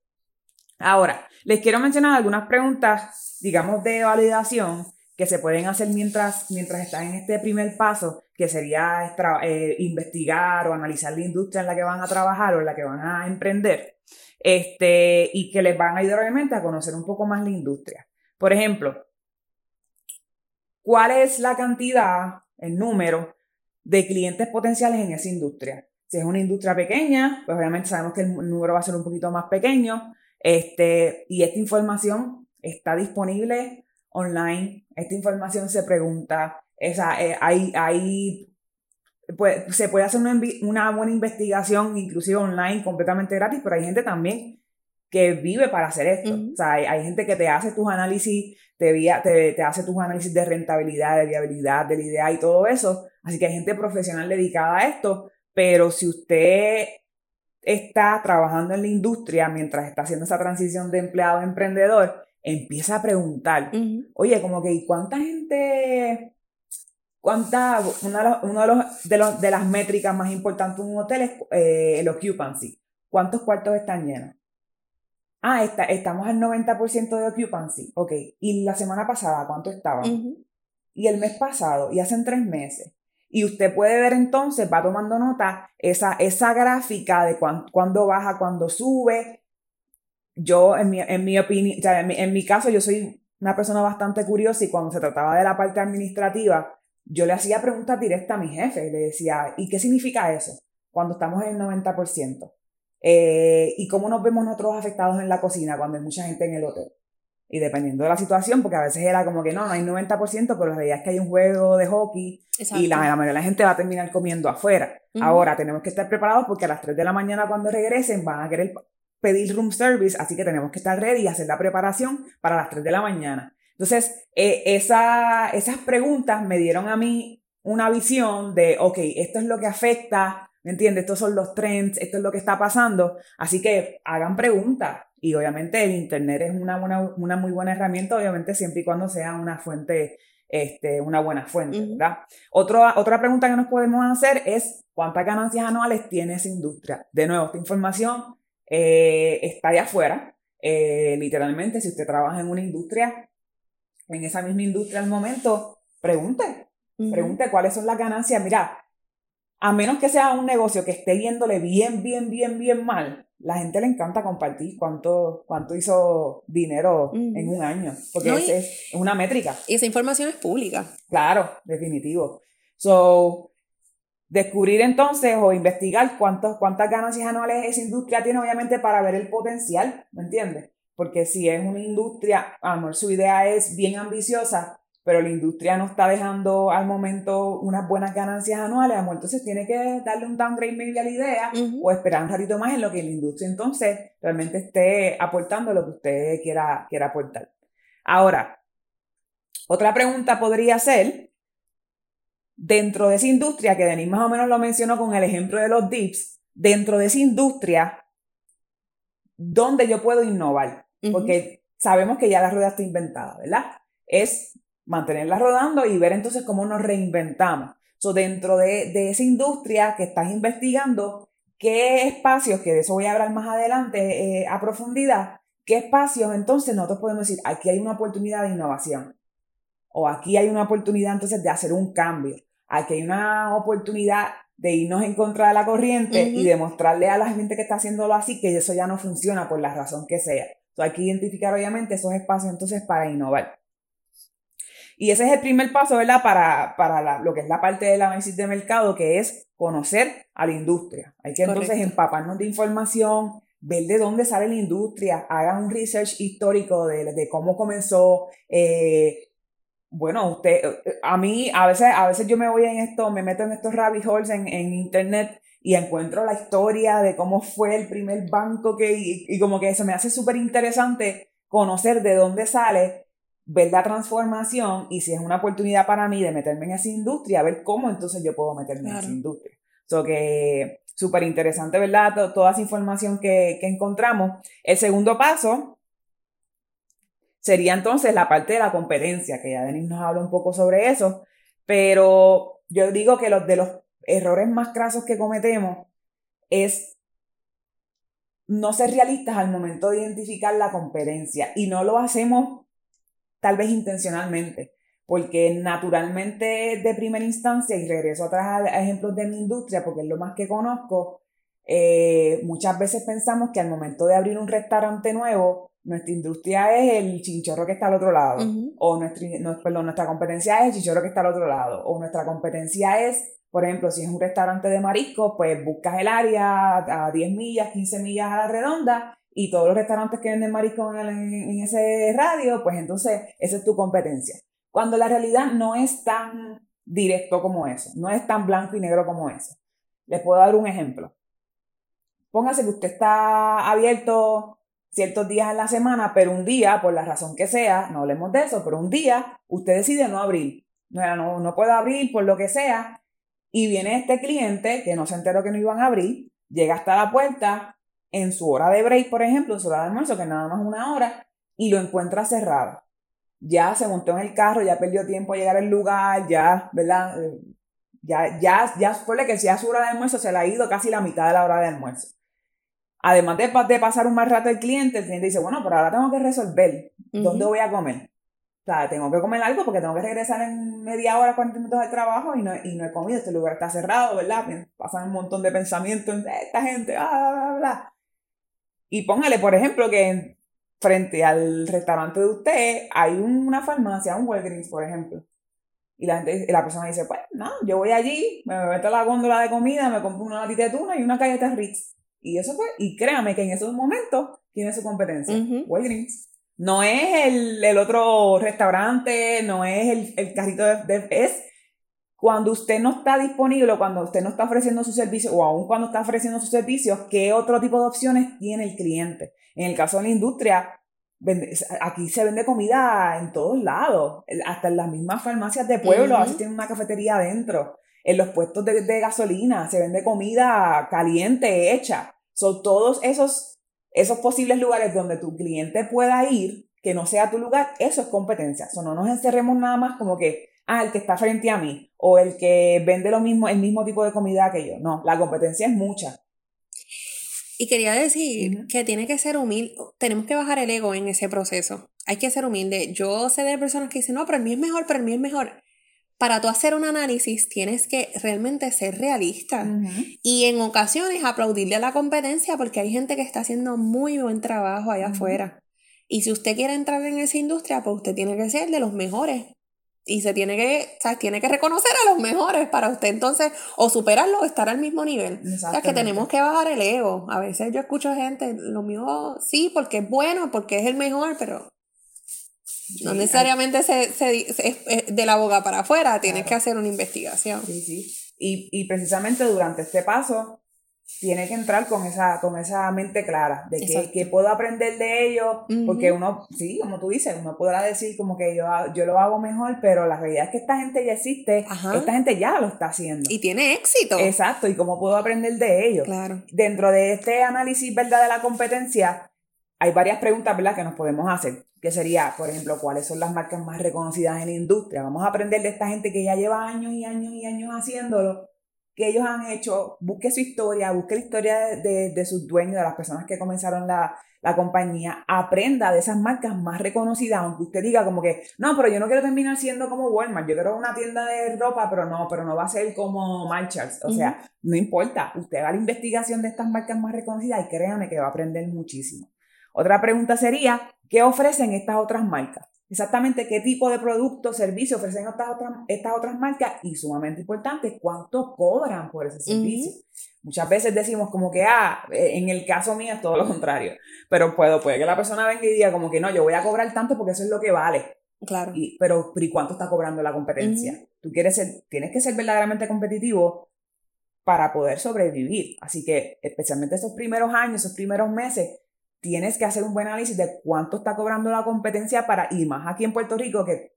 Ahora, les quiero mencionar algunas preguntas, digamos, de validación que se pueden hacer mientras, mientras están en este primer paso, que sería eh, investigar o analizar la industria en la que van a trabajar o en la que van a emprender, este, y que les van a ayudar obviamente a conocer un poco más la industria. Por ejemplo, ¿cuál es la cantidad, el número de clientes potenciales en esa industria? Si es una industria pequeña, pues obviamente sabemos que el número va a ser un poquito más pequeño, este, y esta información está disponible online. Esta información se pregunta, esa, eh, hay, hay pues, se puede hacer una, una, buena investigación, inclusive online, completamente gratis, pero hay gente también que vive para hacer esto. O sea, hay, gente que te hace tus análisis, te, te, te, hace tus análisis de rentabilidad, de viabilidad, de la idea y todo eso. Así que hay gente profesional dedicada a esto, pero si usted está trabajando en la industria mientras está haciendo esa transición de empleado a emprendedor, empieza a preguntar, oye, como que, ¿cuánta gente, cuánta, una, uno de, los, de, los, de las métricas más importantes de un hotel es eh, el occupancy. ¿Cuántos cuartos están llenos? Ah, está, estamos al 90% de occupancy. Ok. ¿Y la semana pasada cuánto estaban? Y el mes pasado, y hacen tres meses. Y usted puede ver entonces, va tomando nota, esa, esa gráfica de cuándo baja, cuándo sube, yo, en mi, en mi opinión, o sea, en mi, en mi caso, yo soy una persona bastante curiosa y cuando se trataba de la parte administrativa, yo le hacía preguntas directas a mi jefe. Le decía, ¿y qué significa eso? Cuando estamos en el 90%. Eh, ¿Y cómo nos vemos nosotros afectados en la cocina cuando hay mucha gente en el hotel? Y dependiendo de la situación, porque a veces era como que no, no hay 90%, pero la realidad es que hay un juego de hockey y la, mayoría de la gente va a terminar comiendo afuera. Ahora tenemos que estar preparados porque a las 3 de la mañana cuando regresen van a querer pedir room service, así que tenemos que estar ready y hacer la preparación para las 3 de la mañana. Entonces, eh, esa, esas preguntas me dieron a mí una visión de, ok, esto es lo que afecta, ¿me entiendes? Estos son los trends, esto es lo que está pasando, así que hagan preguntas. Y obviamente el Internet es una, buena, una muy buena herramienta, obviamente siempre y cuando sea una fuente, este, una buena fuente, ¿verdad? otra pregunta que nos podemos hacer es cuántas ganancias anuales tiene esa industria. De nuevo, esta información eh, está allá afuera. Eh, literalmente, si usted trabaja en una industria, en esa misma industria al momento, pregunte, pregunte cuáles son las ganancias. Mira, a menos que sea un negocio que esté yéndole bien, bien, bien, bien mal, la gente le encanta compartir cuánto, cuánto hizo dinero en un año, porque es, una métrica. Y esa información es pública. Claro, definitivo. So, descubrir entonces o investigar cuántos, cuántas ganancias anuales esa industria tiene, obviamente, para ver el potencial, ¿me entiendes? Porque si es una industria, amor, su idea es bien ambiciosa, pero la industria no está dejando al momento unas buenas ganancias anuales, amor, entonces tiene que darle un downgrade maybe a la idea o esperar un ratito más en lo que la industria entonces realmente esté aportando lo que usted quiera, quiera aportar. Ahora, otra pregunta podría ser, dentro de esa industria, que Denis más o menos lo mencionó con el ejemplo de los dips, dentro de esa industria, ¿dónde yo puedo innovar? Porque sabemos que ya la rueda está inventada, ¿verdad? Es mantenerla rodando y ver entonces cómo nos reinventamos. So, dentro de, esa industria que estás investigando, ¿qué espacios, que de eso voy a hablar más adelante eh, a profundidad, qué espacios entonces nosotros podemos decir, aquí hay una oportunidad de innovación? O aquí hay una oportunidad entonces de hacer un cambio. Aquí hay una oportunidad de irnos en contra de la corriente y demostrarle a la gente que está haciéndolo así que eso ya no funciona por la razón que sea. Entonces hay que identificar obviamente esos espacios entonces para innovar. Y ese es el primer paso, ¿verdad? Para, para lo que es la parte del análisis de mercado, que es conocer a la industria. Hay que entonces empaparnos de información, ver de dónde sale la industria, hagan un research histórico de, de cómo comenzó, eh, bueno, usted, a mí, a veces, a veces yo me voy en esto, me meto en estos rabbit holes en, internet y encuentro la historia de cómo fue el primer banco que, y, como que eso me hace súper interesante conocer de dónde sale, ver la transformación y si es una oportunidad para mí de meterme en esa industria, ver cómo entonces yo puedo meterme en esa industria. So que súper interesante, ¿verdad? Toda esa información que, que encontramos. El segundo paso sería entonces la parte de la competencia, que ya Denis nos habla un poco sobre eso, pero yo digo que los de los errores más crasos que cometemos es no ser realistas al momento de identificar la competencia y no lo hacemos tal vez intencionalmente, porque naturalmente de primera instancia, y regreso atrás a ejemplos de mi industria, porque es lo más que conozco, eh, muchas veces pensamos que al momento de abrir un restaurante nuevo, nuestra industria es el chinchorro que está al otro lado, o nuestra, perdón, nuestra competencia es el chinchorro que está al otro lado, o nuestra competencia es, por ejemplo, si es un restaurante de mariscos, pues buscas el área a 10 millas, 15 millas a la redonda, y todos los restaurantes que venden mariscos en, en ese radio, pues entonces esa es tu competencia. Cuando la realidad no es tan directo como eso, no es tan blanco y negro como eso. Les puedo dar un ejemplo. Póngase que usted está abierto ciertos días en la semana, pero un día, por la razón que sea, no hablemos de eso, pero un día usted decide no abrir. No, no, puedo abrir por lo que sea. Y viene este cliente que no se enteró que no iban a abrir, llega hasta la puerta en su hora de break, por ejemplo, en su hora de almuerzo, que nada más una hora, y lo encuentra cerrado. Ya se montó en el carro, ya perdió tiempo a llegar al lugar, ya, ¿verdad? Eh, ya, ya, ya, suele que sea su hora de almuerzo, se le ha ido casi la mitad de la hora de almuerzo. Además de, de, pasar un mal rato el cliente, el cliente dice, bueno, pero ahora tengo que resolver dónde voy a comer. O sea, tengo que comer algo porque tengo que regresar en media hora, 40 minutos del trabajo y no, y no he comido. Este lugar está cerrado, ¿verdad? Pasan un montón de pensamientos en esta gente, bla, bla, bla. Y póngale, por ejemplo, que frente al restaurante de usted hay una farmacia, un Walgreens, por ejemplo. Y la, gente, la persona dice, pues, no, yo voy allí, me meto a la góndola de comida, me compro una latita de tuna y una galleta Ritz. Y eso fue, y créame que en esos momentos tiene su competencia. Walgreens. No es el, el, otro restaurante, no es el, el carrito de, Es cuando usted no está disponible, cuando usted no está ofreciendo su servicio, o aún cuando está ofreciendo sus servicios, ¿qué otro tipo de opciones tiene el cliente? En el caso de la industria, aquí se vende comida en todos lados, hasta en las mismas farmacias de pueblo, a veces tienen una cafetería adentro en los puestos de, gasolina, se vende comida caliente, hecha. Son todos esos esos posibles lugares donde tu cliente pueda ir, que no sea tu lugar, eso es competencia. O no nos encerremos nada más como que, ah, el que está frente a mí o el que vende lo mismo, el mismo tipo de comida que yo. No, la competencia es mucha. Y quería decir que tiene que ser humilde, tenemos que bajar el ego en ese proceso. Hay que ser humilde. Yo sé de personas que dicen, no, pero el mío es mejor, pero el mío es mejor. Para tú hacer un análisis tienes que realmente ser realista y en ocasiones aplaudirle a la competencia porque hay gente que está haciendo muy buen trabajo allá afuera. Y si usted quiere entrar en esa industria, pues usted tiene que ser de los mejores y se tiene que, o sea, tiene que reconocer a los mejores para usted entonces o superarlo o estar al mismo nivel. O sea, que tenemos que bajar el ego. A veces yo escucho gente, lo mío sí, porque es bueno, porque es el mejor, pero no necesariamente se, es de la boca para afuera, tienes que hacer una investigación. Sí, sí. Y, y precisamente durante este paso tiene que entrar con esa, con esa mente clara de que, que puedo aprender de ellos, porque uno, sí, como tú dices, uno podrá decir como que yo, yo lo hago mejor, pero la realidad es que esta gente ya existe, esta gente ya lo está haciendo. Y tiene éxito. Exacto, y cómo puedo aprender de ellos. Claro. Dentro de este análisis, ¿verdad?, de la competencia, hay varias preguntas, ¿verdad?, que nos podemos hacer, que sería, por ejemplo, ¿cuáles son las marcas más reconocidas en la industria? Vamos a aprender de esta gente que ya lleva años y años y años haciéndolo que ellos han hecho, busque su historia, busque la historia de, de, sus dueños, de las personas que comenzaron la, la, compañía, aprenda de esas marcas más reconocidas, aunque usted diga como que, no, pero yo no quiero terminar siendo como Walmart, yo quiero una tienda de ropa, pero no, pero no va a ser como Marshalls, o sea, no importa, usted haga la investigación de estas marcas más reconocidas y créame que va a aprender muchísimo. Otra pregunta sería, ¿qué ofrecen estas otras marcas? exactamente qué tipo de producto o servicio ofrecen estas otras, estas otras marcas y sumamente importante, cuánto cobran por ese servicio. Muchas veces decimos como que, ah, eh, en el caso mío es todo lo contrario, pero puedo, puede que la persona venga y diga como que no, yo voy a cobrar tanto porque eso es lo que vale. Claro. Y, pero, ¿y cuánto está cobrando la competencia? Tú quieres ser, tienes que ser verdaderamente competitivo para poder sobrevivir. Así que, especialmente esos primeros años, esos primeros meses, tienes que hacer un buen análisis de cuánto está cobrando la competencia para, y más aquí en Puerto Rico, que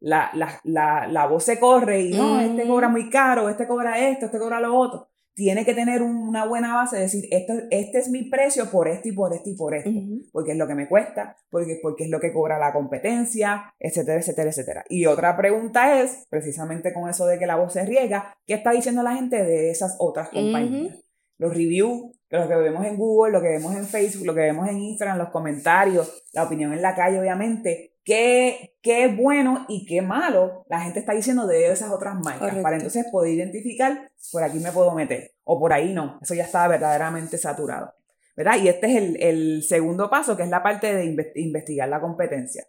la, la, la, la voz se corre y no, este cobra muy caro, este cobra esto, este cobra lo otro. Tiene que tener una buena base de decir, esto, este es mi precio por esto y por esto y por esto, porque es lo que me cuesta, porque, porque es lo que cobra la competencia, etcétera, etcétera, etcétera. Y otra pregunta es, precisamente con eso de que la voz se riega, ¿qué está diciendo la gente de esas otras compañías? Los reviews, lo que vemos en Google, lo que vemos en Facebook, lo que vemos en Instagram, los comentarios, la opinión en la calle, obviamente, qué, qué bueno y qué malo la gente está diciendo de esas otras marcas, para entonces poder identificar, por aquí me puedo meter, o por ahí no, eso ya está verdaderamente saturado. ¿verdad? Y este es el, el segundo paso, que es la parte de investigar la competencia.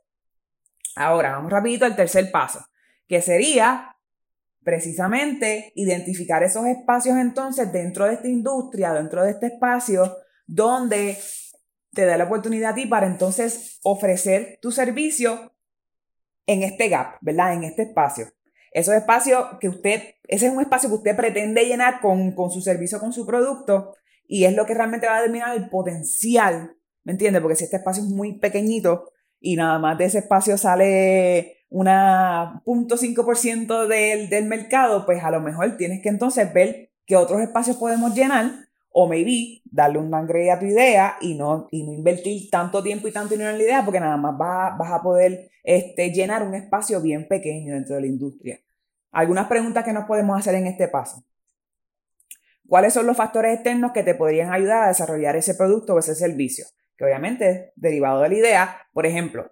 Ahora, vamos rapidito al tercer paso, que sería precisamente identificar esos espacios entonces dentro de esta industria, dentro de este espacio, donde te da la oportunidad a ti para entonces ofrecer tu servicio en este gap, ¿verdad? En este espacio. Esos espacios que usted, ese es un espacio que usted pretende llenar con, con su servicio, con su producto, y es lo que realmente va a determinar el potencial, ¿me entiende? Porque si este espacio es muy pequeñito y nada más de ese espacio sale una 0.5% del, del mercado, pues a lo mejor tienes que entonces ver qué otros espacios podemos llenar o maybe darle un downgrade a tu idea y no, y no invertir tanto tiempo y tanto dinero en la idea porque nada más vas, vas a poder este, llenar un espacio bien pequeño dentro de la industria. Algunas preguntas que nos podemos hacer en este paso. ¿Cuáles son los factores externos que te podrían ayudar a desarrollar ese producto o ese servicio? Que obviamente es derivado de la idea. Por ejemplo,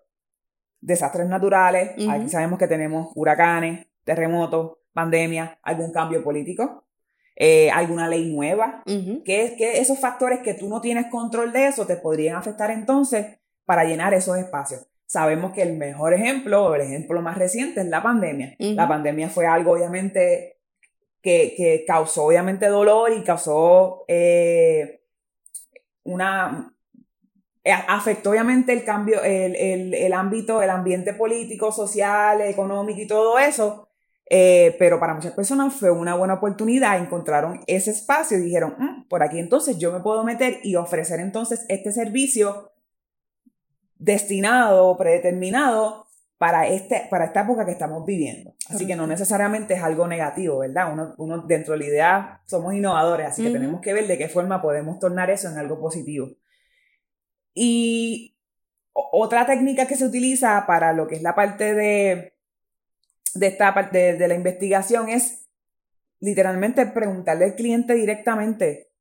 desastres naturales, aquí sabemos que tenemos huracanes, terremotos, pandemia, algún cambio político, eh, alguna ley nueva, que es que esos factores que tú no tienes control de eso te podrían afectar entonces para llenar esos espacios. Sabemos que el mejor ejemplo, o el ejemplo más reciente, es la pandemia. La pandemia fue algo, obviamente, que, que causó, obviamente, dolor y causó eh, una, afectó obviamente el cambio, el, el, el, ámbito, el ambiente político, social, económico y todo eso, eh, pero para muchas personas fue una buena oportunidad, encontraron ese espacio y dijeron, mm, por aquí entonces yo me puedo meter y ofrecer entonces este servicio destinado, predeterminado para, este, para esta época que estamos viviendo. Así que no necesariamente es algo negativo, ¿verdad? Uno, uno dentro de la idea somos innovadores, así que tenemos que ver de qué forma podemos tornar eso en algo positivo. Y otra técnica que se utiliza para lo que es la parte de, de esta parte de la investigación es literalmente preguntarle al cliente directamente,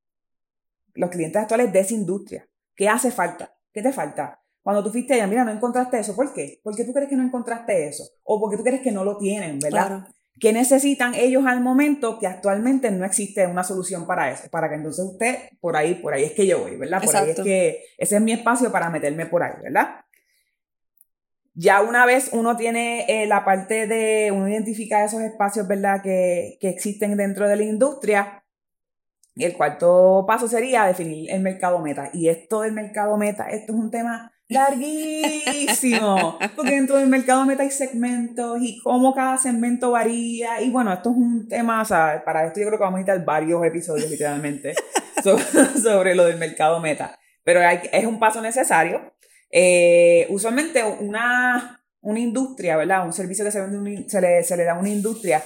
los clientes actuales de esa industria, ¿qué hace falta? ¿Qué te falta? Cuando tú fuiste allá, mira, no encontraste eso, ¿por qué? ¿Por qué tú crees que no encontraste eso? O porque tú crees que no lo tienen, ¿verdad? Claro. ¿Qué necesitan ellos al momento que actualmente no existe una solución para eso? Para que entonces usted, por ahí, por ahí es que yo voy, ¿verdad? Por ahí es que ese es mi espacio para meterme por ahí, ¿verdad? Ya una vez uno tiene eh, la parte de, uno identifica esos espacios, ¿verdad? Que, que existen dentro de la industria. Y el cuarto paso sería definir el mercado meta. Y esto del mercado meta, esto es un tema larguísimo, porque dentro del mercado meta hay segmentos y cómo cada segmento varía. Y bueno, esto es un tema, o sea, para esto yo creo que vamos a necesitar varios episodios literalmente sobre, lo del mercado meta. Pero es un paso necesario. Eh, usualmente una, una industria, ¿verdad? Un servicio que se, vende se, le, se le da a una industria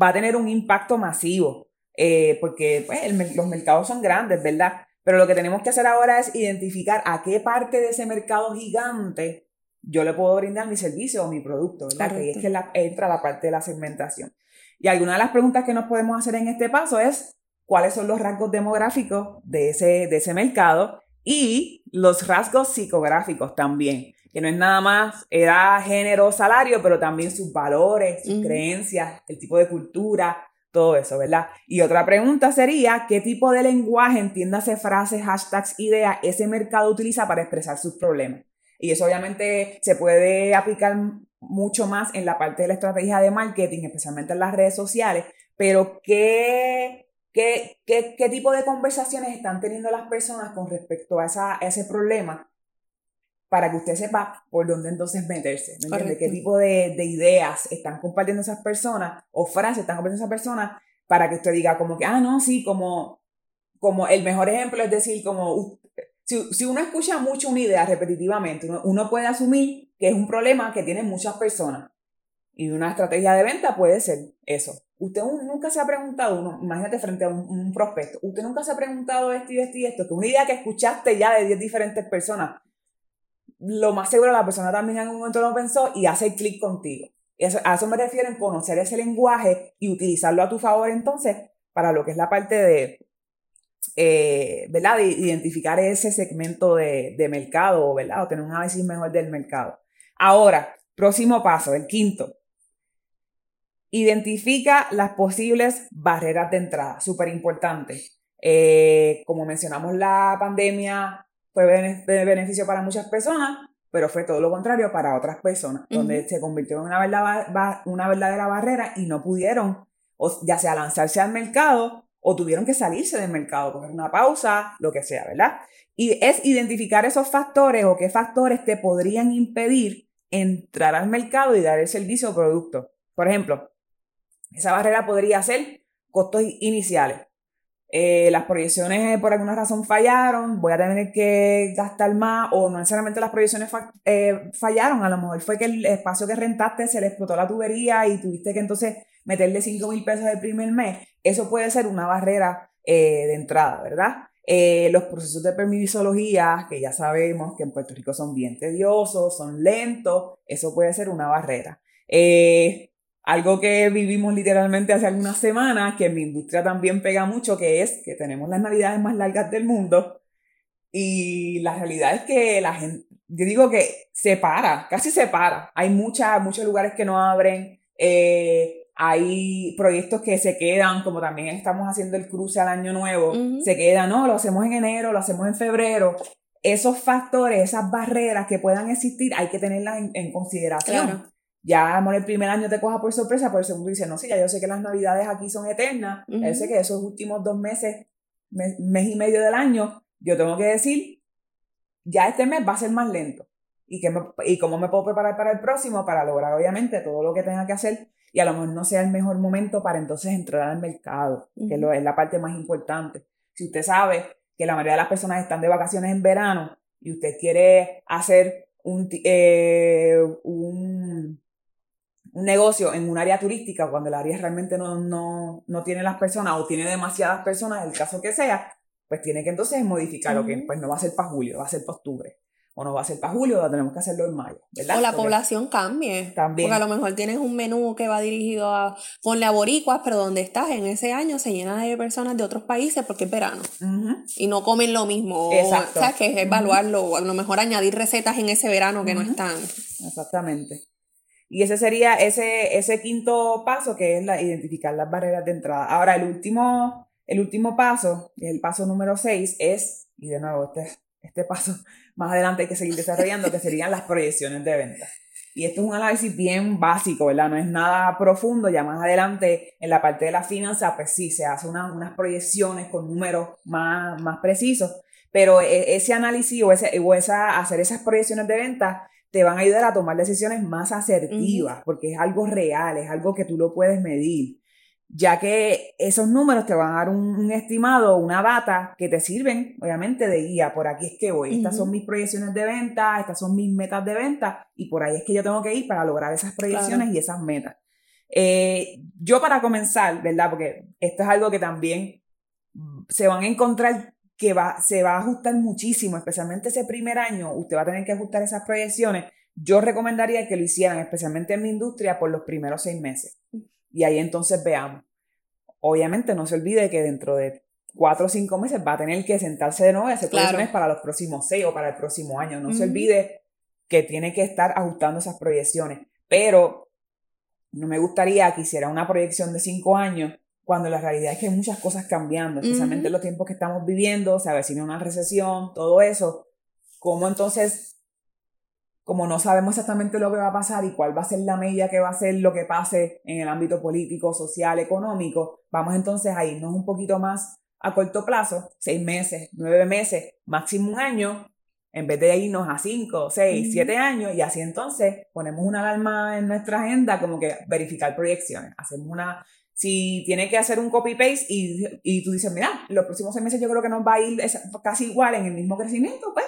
va a tener un impacto masivo, eh, porque pues, los mercados son grandes, ¿verdad? Pero lo que tenemos que hacer ahora es identificar a qué parte de ese mercado gigante yo le puedo brindar mi servicio o mi producto, ¿verdad? Que es que entra la parte de la segmentación. Y alguna de las preguntas que nos podemos hacer en este paso es cuáles son los rasgos demográficos de ese, de ese mercado y los rasgos psicográficos también, que no es nada más edad, género, salario, pero también sus valores, sus creencias, el tipo de cultura, todo eso, ¿verdad? Y otra pregunta sería, ¿qué tipo de lenguaje, entiéndase frases, hashtags, ideas, ese mercado utiliza para expresar sus problemas? Y eso obviamente se puede aplicar mucho más en la parte de la estrategia de marketing, especialmente en las redes sociales, pero ¿qué, qué, qué, qué tipo de conversaciones están teniendo las personas con respecto a, ese problema para que usted sepa por dónde entonces meterse, ¿me entiende? ¿Qué tipo de, de, ideas están compartiendo esas personas o frases están compartiendo esas personas para que usted diga como que, ah, no, sí, como, como el mejor ejemplo es decir, como, si, si uno escucha mucho una idea repetitivamente, uno, uno, puede asumir que es un problema que tienen muchas personas. Y una estrategia de venta puede ser eso. Usted nunca se ha preguntado, uno, imagínate frente a un, un prospecto, usted nunca se ha preguntado esto y esto y esto, que una idea que escuchaste ya de 10 diferentes personas, lo más seguro la persona también en algún momento lo pensó y hace clic contigo. Eso, a eso me refiero en conocer ese lenguaje y utilizarlo a tu favor entonces para lo que es la parte de, eh, ¿verdad? De identificar ese segmento de, de mercado, ¿verdad? O tener un análisis mejor del mercado. Ahora, próximo paso, el quinto. Identifica las posibles barreras de entrada, súper importante. Eh, como mencionamos, la pandemia fue de beneficio para muchas personas, pero fue todo lo contrario para otras personas, donde se convirtió en una, verdad, una verdadera barrera y no pudieron, o ya sea lanzarse al mercado o tuvieron que salirse del mercado, coger una pausa, lo que sea, ¿verdad? Y es identificar esos factores o qué factores te podrían impedir entrar al mercado y dar el servicio o producto. Por ejemplo, esa barrera podría ser costos iniciales. Eh, las proyecciones eh, por alguna razón fallaron, voy a tener que gastar más o no necesariamente las proyecciones eh, fallaron, a lo mejor fue que el espacio que rentaste se le explotó la tubería y tuviste que entonces meterle 5 mil pesos el primer mes, eso puede ser una barrera de entrada, ¿verdad? los procesos de permisología, que ya sabemos que en Puerto Rico son bien tediosos, son lentos, eso puede ser una barrera. Algo que vivimos literalmente hace algunas semanas, que en mi industria también pega mucho, que es que tenemos las navidades más largas del mundo y la realidad es que la gente, yo digo que se para, casi se para. Hay mucha, muchos lugares que no abren, eh, hay proyectos que se quedan, como también estamos haciendo el cruce al año nuevo, se quedan, no, lo hacemos en enero, lo hacemos en febrero. Esos factores, esas barreras que puedan existir, hay que tenerlas en, consideración ya amor, el primer año te coja por sorpresa, por el segundo dice, no, sí, ya yo sé que las navidades aquí son eternas, yo sé que esos últimos dos meses, mes, y medio del año, yo tengo que decir, ya este mes va a ser más lento. Y, que y cómo me puedo preparar para el próximo para lograr obviamente todo lo que tenga que hacer y a lo mejor no sea el mejor momento para entonces entrar al mercado, que lo, es la parte más importante. Si usted sabe que la mayoría de las personas están de vacaciones en verano y usted quiere hacer un, eh, un un negocio en un área turística, cuando el área realmente no, no, no tiene las personas o tiene demasiadas personas, el caso que sea, pues tiene que entonces modificar lo que pues no va a ser para julio, va a ser para octubre. o no va a ser para julio, o tenemos que hacerlo en mayo, ¿verdad? O la Porque población cambie. También. Porque a lo mejor tienes un menú que va dirigido a ponle a boricuas, pero donde estás en ese año se llena de personas de otros países porque es verano y no comen lo mismo. O, Exacto. ¿Sabes? Que es evaluarlo, o a lo mejor añadir recetas en ese verano que no están. Exactamente. Y ese sería ese, ese quinto paso que es la, identificar las barreras de entrada. Ahora, el último, el último paso, el paso número seis, es, y de nuevo, este, este paso más adelante hay que seguir desarrollando, que serían las proyecciones de venta. Y esto es un análisis bien básico, ¿verdad? No es nada profundo. Ya más adelante, en la parte de la finanza, pues sí, se hacen una- unas proyecciones con números más, más precisos. Pero e- ese análisis o, ese, o esa, hacer esas proyecciones de venta te van a ayudar a tomar decisiones más asertivas, porque es algo real, es algo que tú lo puedes medir, ya que esos números te van a dar un, un estimado, una data que te sirven, obviamente, de guía. Por aquí es que voy, estas son mis proyecciones de venta, estas son mis metas de venta, y por ahí es que yo tengo que ir para lograr esas proyecciones y esas metas. Eh, yo para comenzar, ¿verdad? Porque esto es algo que también mm, se van a encontrar que va, se va a ajustar muchísimo, especialmente ese primer año, usted va a tener que ajustar esas proyecciones. Yo recomendaría que lo hicieran, especialmente en mi industria, por los primeros seis meses. Y ahí entonces veamos. Obviamente no se olvide que dentro de cuatro o cinco meses va a tener que sentarse de nuevo y hacer Claro. proyecciones para los próximos seis o para el próximo año. No se olvide que tiene que estar ajustando esas proyecciones. Pero no me gustaría que hiciera una proyección de cinco años cuando la realidad es que hay muchas cosas cambiando, especialmente Ujú. en los tiempos que estamos viviendo, se avecina una recesión, todo eso. ¿Cómo entonces, como no sabemos exactamente lo que va a pasar y cuál va a ser la medida que va a ser lo que pase en el ámbito político, social, económico, vamos entonces a irnos un poquito más a corto plazo, seis meses, nueve meses, máximo un año, en vez de irnos a cinco, seis, Ujú. siete años, y así entonces ponemos una alarma en nuestra agenda como que verificar proyecciones. Hacemos una, si tiene que hacer un copy-paste y, y tú dices, mira, los próximos seis meses yo creo que nos va a ir casi igual en el mismo crecimiento, pues,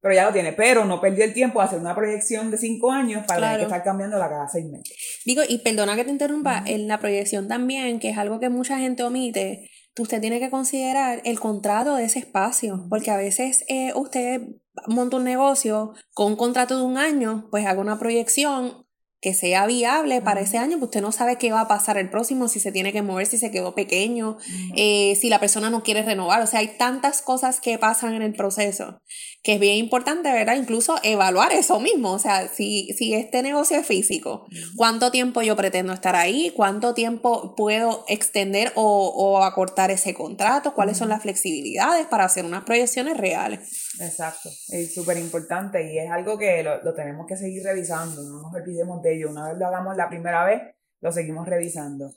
pero ya lo tiene. Pero no perdió el tiempo de hacer una proyección de cinco años para tener Claro. que estar cambiándola cada seis meses. Digo, y perdona que te interrumpa, en la proyección también, que es algo que mucha gente omite, usted tiene que considerar el contrato de ese espacio, porque a veces eh, usted monta un negocio con un contrato de un año, pues haga una proyección que sea viable para ese año, pues usted no sabe qué va a pasar el próximo, si se tiene que mover, si se quedó pequeño, eh, si la persona no quiere renovar. O sea, hay tantas cosas que pasan en el proceso que es bien importante, ¿verdad? Incluso evaluar eso mismo. O sea, si, si este negocio es físico, ¿cuánto tiempo yo pretendo estar ahí? ¿Cuánto tiempo puedo extender o, o acortar ese contrato? ¿Cuáles son las flexibilidades para hacer unas proyecciones reales? Exacto, es súper importante y es algo que lo, lo tenemos que seguir revisando, no nos olvidemos de ello. Una vez lo hagamos la primera vez, lo seguimos revisando.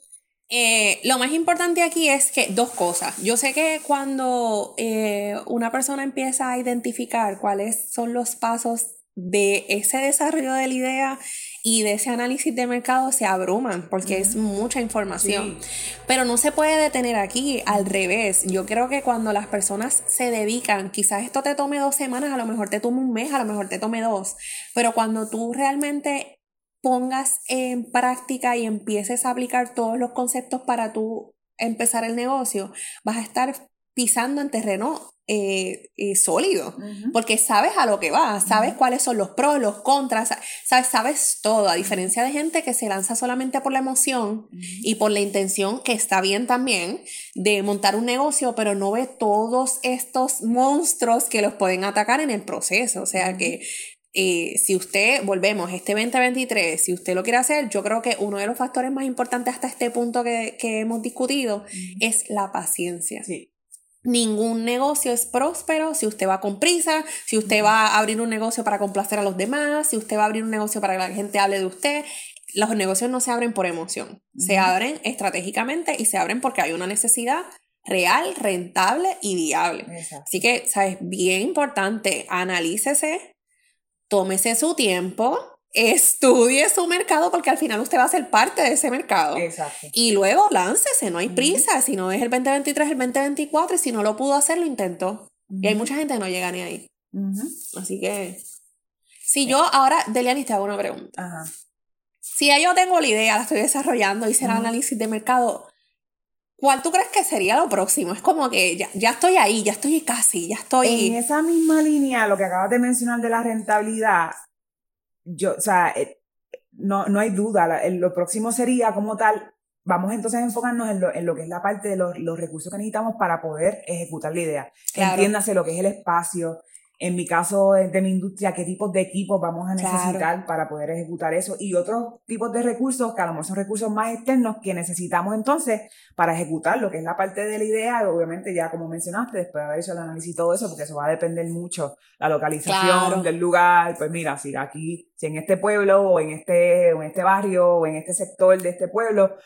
Eh, lo más importante aquí es que dos cosas. Yo sé que cuando eh, una persona empieza a identificar cuáles son los pasos de ese desarrollo de la idea y de ese análisis de mercado, se abruman porque es mucha información. Pero no se puede detener aquí, al revés. Yo creo que cuando las personas se dedican, quizás esto te tome dos semanas, a lo mejor te tome un mes, a lo mejor te tome dos, pero cuando tú realmente pongas en práctica y empieces a aplicar todos los conceptos para tú empezar el negocio, vas a estar pisando en terreno eh, eh, sólido, porque sabes a lo que vas, sabes cuáles son los pros, los contras, sabes, sabes todo, a diferencia de gente que se lanza solamente por la emoción y por la intención, que está bien también, de montar un negocio, pero no ve todos estos monstruos que los pueden atacar en el proceso. O sea que eh, si usted, volvemos, este 2023, si usted lo quiere hacer, yo creo que uno de los factores más importantes hasta este punto que, que hemos discutido es la paciencia. Sí, Ningún negocio es próspero si usted va con prisa, si usted va a abrir un negocio para complacer a los demás, si usted va a abrir un negocio para que la gente hable de usted. Los negocios no se abren por emoción, se abren estratégicamente y se abren porque hay una necesidad real, rentable y viable. exacto. Así que, ¿sabes? Bien importante, analícese, tómese su tiempo, estudie su mercado porque al final usted va a ser parte de ese mercado. Exacto. Y luego láncese, no hay prisa. Si no es el 2023, el 2024. Y si no lo pudo hacer, lo intentó. Y hay mucha gente que no llega ni ahí. Así que. Si yo ahora, Delianis, te hago una pregunta. Ajá. Si ya yo tengo la idea, la estoy desarrollando, hice el análisis de mercado, ¿Cuál tú crees que sería lo próximo? Es como que ya, ya estoy ahí, ya estoy casi, ya estoy... En esa misma línea, lo que acabas de mencionar de la rentabilidad, yo, o sea, eh, no, no hay duda, lo próximo sería como tal, vamos entonces a enfocarnos en lo, en lo que es la parte de los, los recursos que necesitamos para poder ejecutar la idea. Entiéndase lo que es el espacio, en mi caso de mi industria, qué tipos de equipos vamos a necesitar para poder ejecutar eso y otros tipos de recursos que a lo mejor son recursos más externos que necesitamos entonces para ejecutar lo que es la parte de la idea, obviamente ya como mencionaste, después de haber hecho el análisis y todo eso, porque eso va a depender mucho la localización del lugar, pues mira, si aquí, si en este pueblo o en este, o en este barrio o en este sector de este pueblo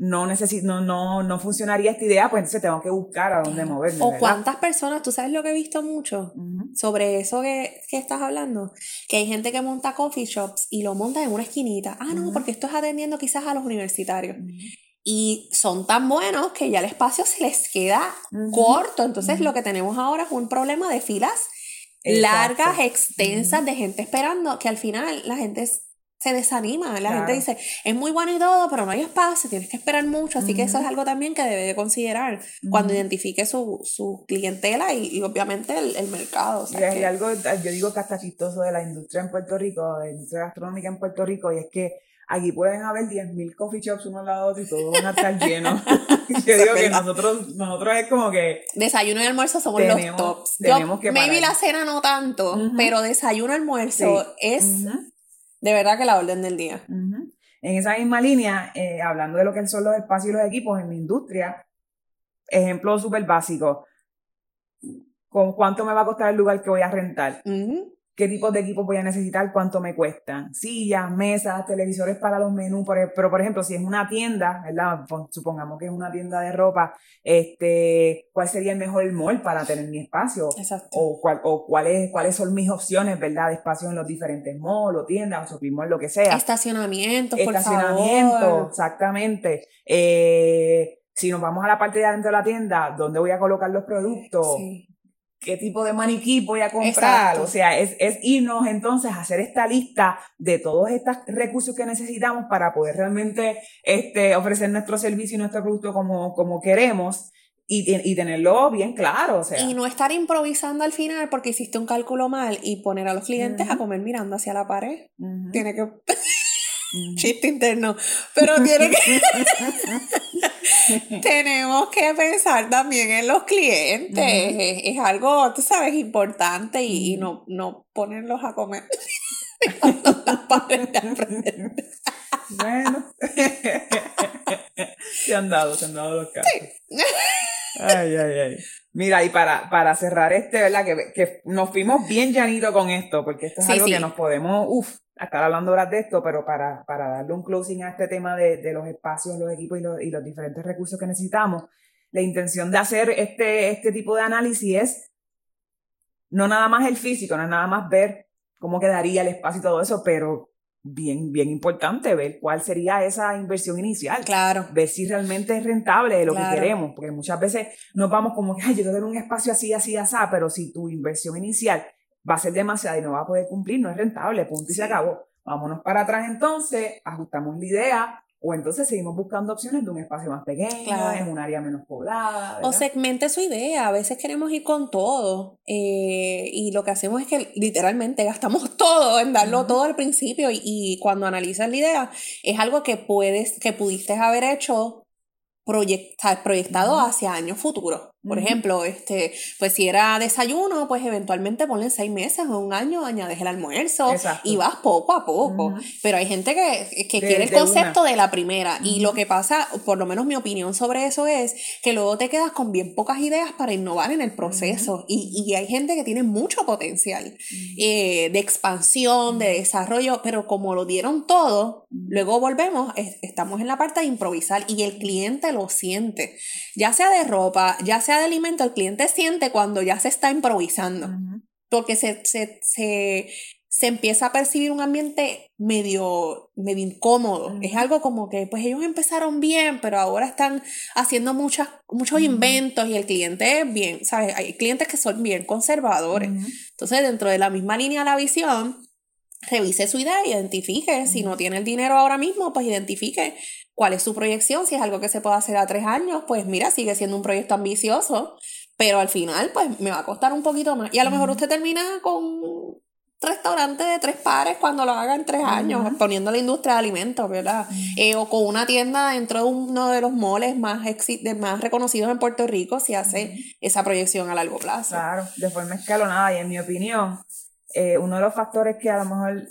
no, necesito, no, no, no funcionaría esta idea, pues entonces tengo que buscar a dónde moverme. O cuántas personas, tú sabes lo que he visto mucho sobre eso que, que, estás hablando, que hay gente que monta coffee shops y lo monta en una esquinita. Ah, no, porque esto es atendiendo quizás a los universitarios. Y son tan buenos que ya el espacio se les queda corto. Entonces lo que tenemos ahora es un problema de filas largas, extensas, de gente esperando, que al final la gente se desanima. La gente dice, es muy bueno y todo, pero no hay espacio, tienes que esperar mucho. Así que eso es algo también que debe de considerar cuando identifique su, su clientela y, obviamente el, el mercado. y hay algo, yo digo que hasta chistoso de la industria en Puerto Rico, de la industria gastronómica en Puerto Rico, y es que aquí pueden haber 10.000 coffee shops uno al lado de otro y todos van a estar llenos. yo digo que nosotros, nosotros es como que... Desayuno y almuerzo somos los tops. Tenemos que maybe la cena no tanto, pero desayuno y almuerzo es de verdad que la orden del día. En esa misma línea, eh, hablando de lo que son los espacios y los equipos en mi industria, ejemplo súper básico, ¿con cuánto me va a costar el lugar que voy a rentar? Qué tipos de equipos voy a necesitar, cuánto me cuestan. Sillas, mesas, televisores para los menús, pero por ejemplo, si es una tienda, ¿verdad? Supongamos que es una tienda de ropa, este, ¿cuál sería el mejor mall para tener mi espacio? Exacto. O, cuál, o cuáles, cuáles son mis opciones, ¿verdad? De espacio en los diferentes malls o tiendas o shopping mall, lo que sea. Estacionamiento, por Estacionamiento, exactamente. Eh, si nos vamos a la parte de adentro de la tienda, ¿dónde voy a colocar los productos? Sí qué tipo de maniquí voy a comprar. O sea, es, es, irnos entonces a hacer esta lista de todos estos recursos que necesitamos para poder realmente este, ofrecer nuestro servicio y nuestro producto como, como queremos. Y, y, tenerlo bien claro, o sea. Y no estar improvisando al final porque hiciste un cálculo mal y poner a los clientes a comer mirando hacia la pared. Tiene que... chiste interno, pero tiene que tenemos que pensar también en los clientes, es, algo, tú sabes, importante y, no, no ponerlos a comer. bueno, se han dado, se han dado los casos. Ay, ay, ay. Mira, y para, para cerrar este, ¿verdad? Que, que nos fuimos bien llanito con esto, porque esto es algo que nos podemos, uff, estar hablando ahora de esto, pero para, para darle un closing a este tema de, de los espacios, los equipos y los, y los, diferentes recursos que necesitamos, la intención de hacer este, este tipo de análisis es no nada más el físico, no es nada más ver cómo quedaría el espacio y todo eso, pero bien, bien importante ver cuál sería esa inversión inicial. Claro. Ver si realmente es rentable lo que queremos, porque muchas veces nos vamos como que, ay, yo quiero un espacio así, así, así, pero si tu inversión inicial va a ser demasiada y no va a poder cumplir, no es rentable, punto y se acabó. Vámonos para atrás entonces, ajustamos la idea, o entonces seguimos buscando opciones de un espacio más pequeño, en un área menos poblada. O segmente su idea. A veces queremos ir con todo. Eh, y lo que hacemos es que literalmente gastamos todo en darlo todo al principio. Y, cuando analizas la idea, es algo que puedes, que pudiste haber hecho proyectado hacia años futuros. Por ejemplo, este, pues si era desayuno, pues eventualmente ponle seis meses o un año, añades el almuerzo y vas poco a poco. Pero hay gente que, que quiere el concepto de la primera. Y lo que pasa, por lo menos mi opinión sobre eso es que luego te quedas con bien pocas ideas para innovar en el proceso. y, y, hay gente que tiene mucho potencial eh, de expansión, de desarrollo, pero como lo dieron todo, luego volvemos, estamos en la parte de improvisar y el cliente lo siente. Ya sea de ropa, ya sea de alimento, el cliente siente cuando ya se está improvisando. Porque se, se, se, empieza a percibir un ambiente medio, medio incómodo. Es algo como que, pues ellos empezaron bien, pero ahora están haciendo muchas, muchos inventos y el cliente es bien, ¿sabes? Hay clientes que son bien conservadores. Entonces, dentro de la misma línea de la visión, revise su idea, identifique, si no tiene el dinero ahora mismo, pues identifique cuál es su proyección, si es algo que se puede hacer a tres años, pues mira, sigue siendo un proyecto ambicioso, pero al final, pues me va a costar un poquito más. Y a lo mejor usted termina con un restaurante de tres pares cuando lo haga en tres años, poniendo la industria de alimentos, ¿verdad? Eh, o con una tienda dentro de uno de los moles más, más reconocidos en Puerto Rico si hace esa proyección a largo plazo. Claro, de forma escalonada y en mi opinión, eh, uno de los factores que a lo mejor,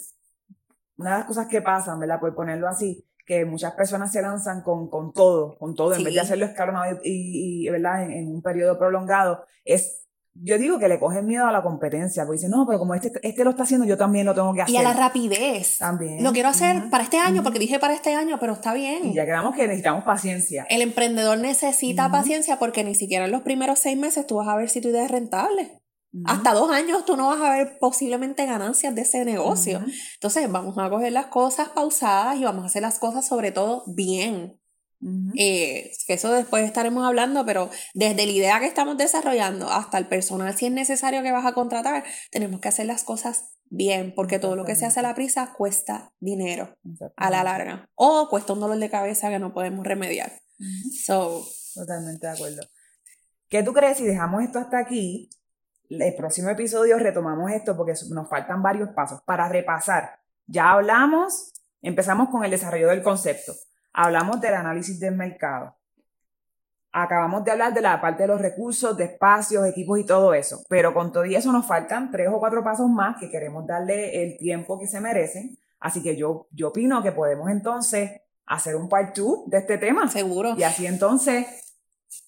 una de las cosas que pasan, ¿verdad? Por ponerlo así, que muchas personas se lanzan con, con todo, con todo, en vez de hacerlo escalonado y, y ¿verdad? En, en, un periodo prolongado, es, yo digo que le cogen miedo a la competencia, porque dicen, no, pero como este, este lo está haciendo, yo también lo tengo que hacer. Y a la rapidez. También. Lo quiero hacer para este año, porque dije para este año, pero está bien. Y ya quedamos que necesitamos paciencia. El emprendedor necesita paciencia porque ni siquiera en los primeros seis meses tú vas a ver si tu idea es rentable. Hasta dos años tú no vas a ver posiblemente ganancias de ese negocio. Entonces vamos a coger las cosas pausadas y vamos a hacer las cosas sobre todo bien. Eh, que eso después estaremos hablando, pero desde la idea que estamos desarrollando hasta el personal, si es necesario que vas a contratar, tenemos que hacer las cosas bien, porque todo lo que se hace a la prisa cuesta dinero a la larga o cuesta un dolor de cabeza que no podemos remediar. so, Totalmente de acuerdo. ¿Qué tú crees si dejamos esto hasta aquí? El próximo episodio retomamos esto porque nos faltan varios pasos para repasar. Ya hablamos, empezamos con el desarrollo del concepto, hablamos del análisis del mercado, acabamos de hablar de la parte de los recursos, de espacios, equipos y todo eso, pero con todo eso nos faltan tres o cuatro pasos más que queremos darle el tiempo que se merecen, así que yo, yo opino que podemos entonces hacer un part 2 de este tema. Seguro. Y así entonces,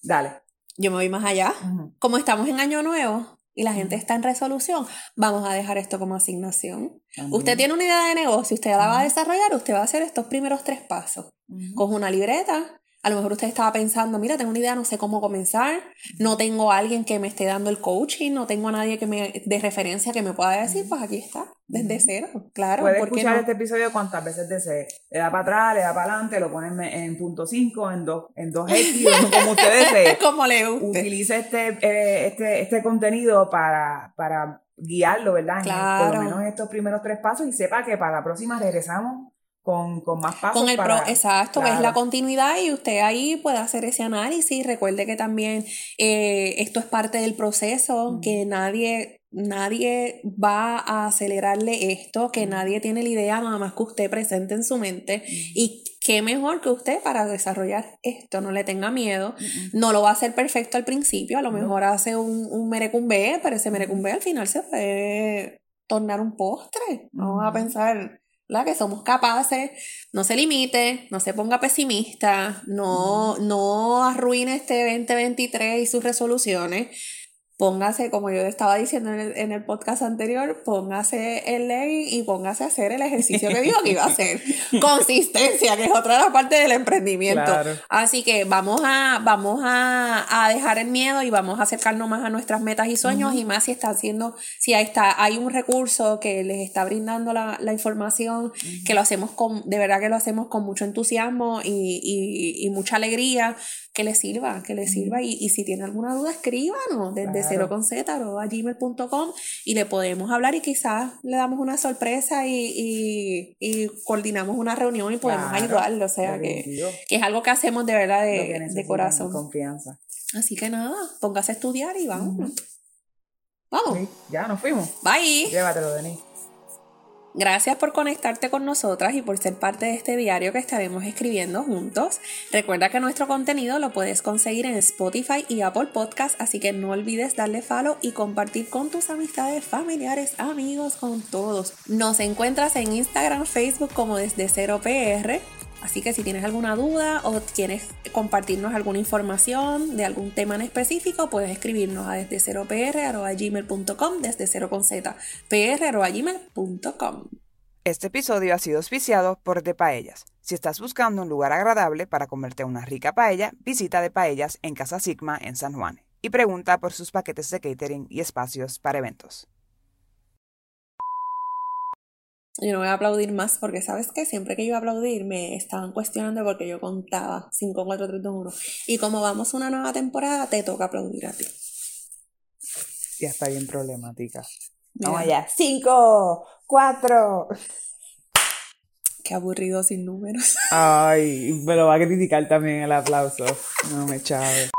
dale. Yo me voy más allá. Como estamos en año nuevo, y la gente está en resolución, vamos a dejar esto como asignación. Usted tiene una idea de negocio, usted la va a desarrollar, usted va a hacer estos primeros tres pasos. Coge una libreta, a lo mejor usted estaba pensando, mira, tengo una idea, no sé cómo comenzar, no tengo a alguien que me esté dando el coaching, no tengo a nadie que me de referencia que me pueda decir, pues aquí está, desde cero, claro. Puede escuchar este episodio cuantas veces desee. Le da para atrás, le da para adelante, lo pone en punto 5, en 2, en 2X, como usted desee. como le guste. Utilice este, eh, este, este contenido para, para guiarlo, ¿verdad? Claro. por lo menos estos primeros tres pasos y sepa que para la próxima regresamos con, con más pasos. Con el pro, exacto, es la continuidad y usted ahí puede hacer ese análisis. Recuerde que también eh, esto es parte del proceso, que nadie, nadie va a acelerarle esto, que nadie tiene la idea nada más que usted presente en su mente. Y qué mejor que usted para desarrollar esto, no le tenga miedo, no lo va a hacer perfecto al principio, a lo mejor hace un, un merecumbe, pero ese merecumbe al final se puede tornar un postre, vamos a pensar que somos capaces, no se limite, no se ponga pesimista, no, no arruine este 2023 y sus resoluciones póngase, como yo estaba diciendo en el, podcast anterior, póngase el ley y póngase a hacer el ejercicio que dijo que iba a hacer. Consistencia, que es otra de las partes del emprendimiento. Así que vamos a, vamos a, dejar el miedo y vamos a acercarnos más a nuestras metas y sueños y más si está haciendo, si ahí está, hay un recurso que les está brindando la, información, que lo hacemos con, de verdad que lo hacemos con mucho entusiasmo y, y mucha alegría que le sirva, que le sirva. Y, y si tiene alguna duda, escríbanos desde cero con z a gmail.com y le podemos hablar y quizás le damos una sorpresa y, y, coordinamos una reunión y podemos ayudarlo. O sea, que, que, es algo que hacemos de verdad de, de corazón. Confianza. Así que nada, póngase a estudiar y vamos. Vamos. ya nos fuimos. Bye. Llévatelo, Denise. Gracias por conectarte con nosotras y por ser parte de este diario que estaremos escribiendo juntos. Recuerda que nuestro contenido lo puedes conseguir en Spotify y Apple Podcast, así que no olvides darle follow y compartir con tus amistades, familiares, amigos, con todos. Nos encuentras en Instagram, Facebook como desde 0PR Así que si tienes alguna duda o quieres compartirnos alguna información de algún tema en específico, puedes escribirnos a desde 0pr.gmail.com, desde 0 con z, pr.gmail.com. Este episodio ha sido auspiciado por De Paellas. Si estás buscando un lugar agradable para comerte una rica paella, visita De Paellas en Casa Sigma en San Juan y pregunta por sus paquetes de catering y espacios para eventos. Yo no voy a aplaudir más porque, ¿sabes que Siempre que iba a aplaudir me estaban cuestionando porque yo contaba 5, 4, 3, 2, 1. Y como vamos una nueva temporada, te toca aplaudir a ti. Ya está bien problemática. Vamos allá. 5, cuatro. Qué aburrido sin números. Ay, me lo va a criticar también el aplauso. No me chave.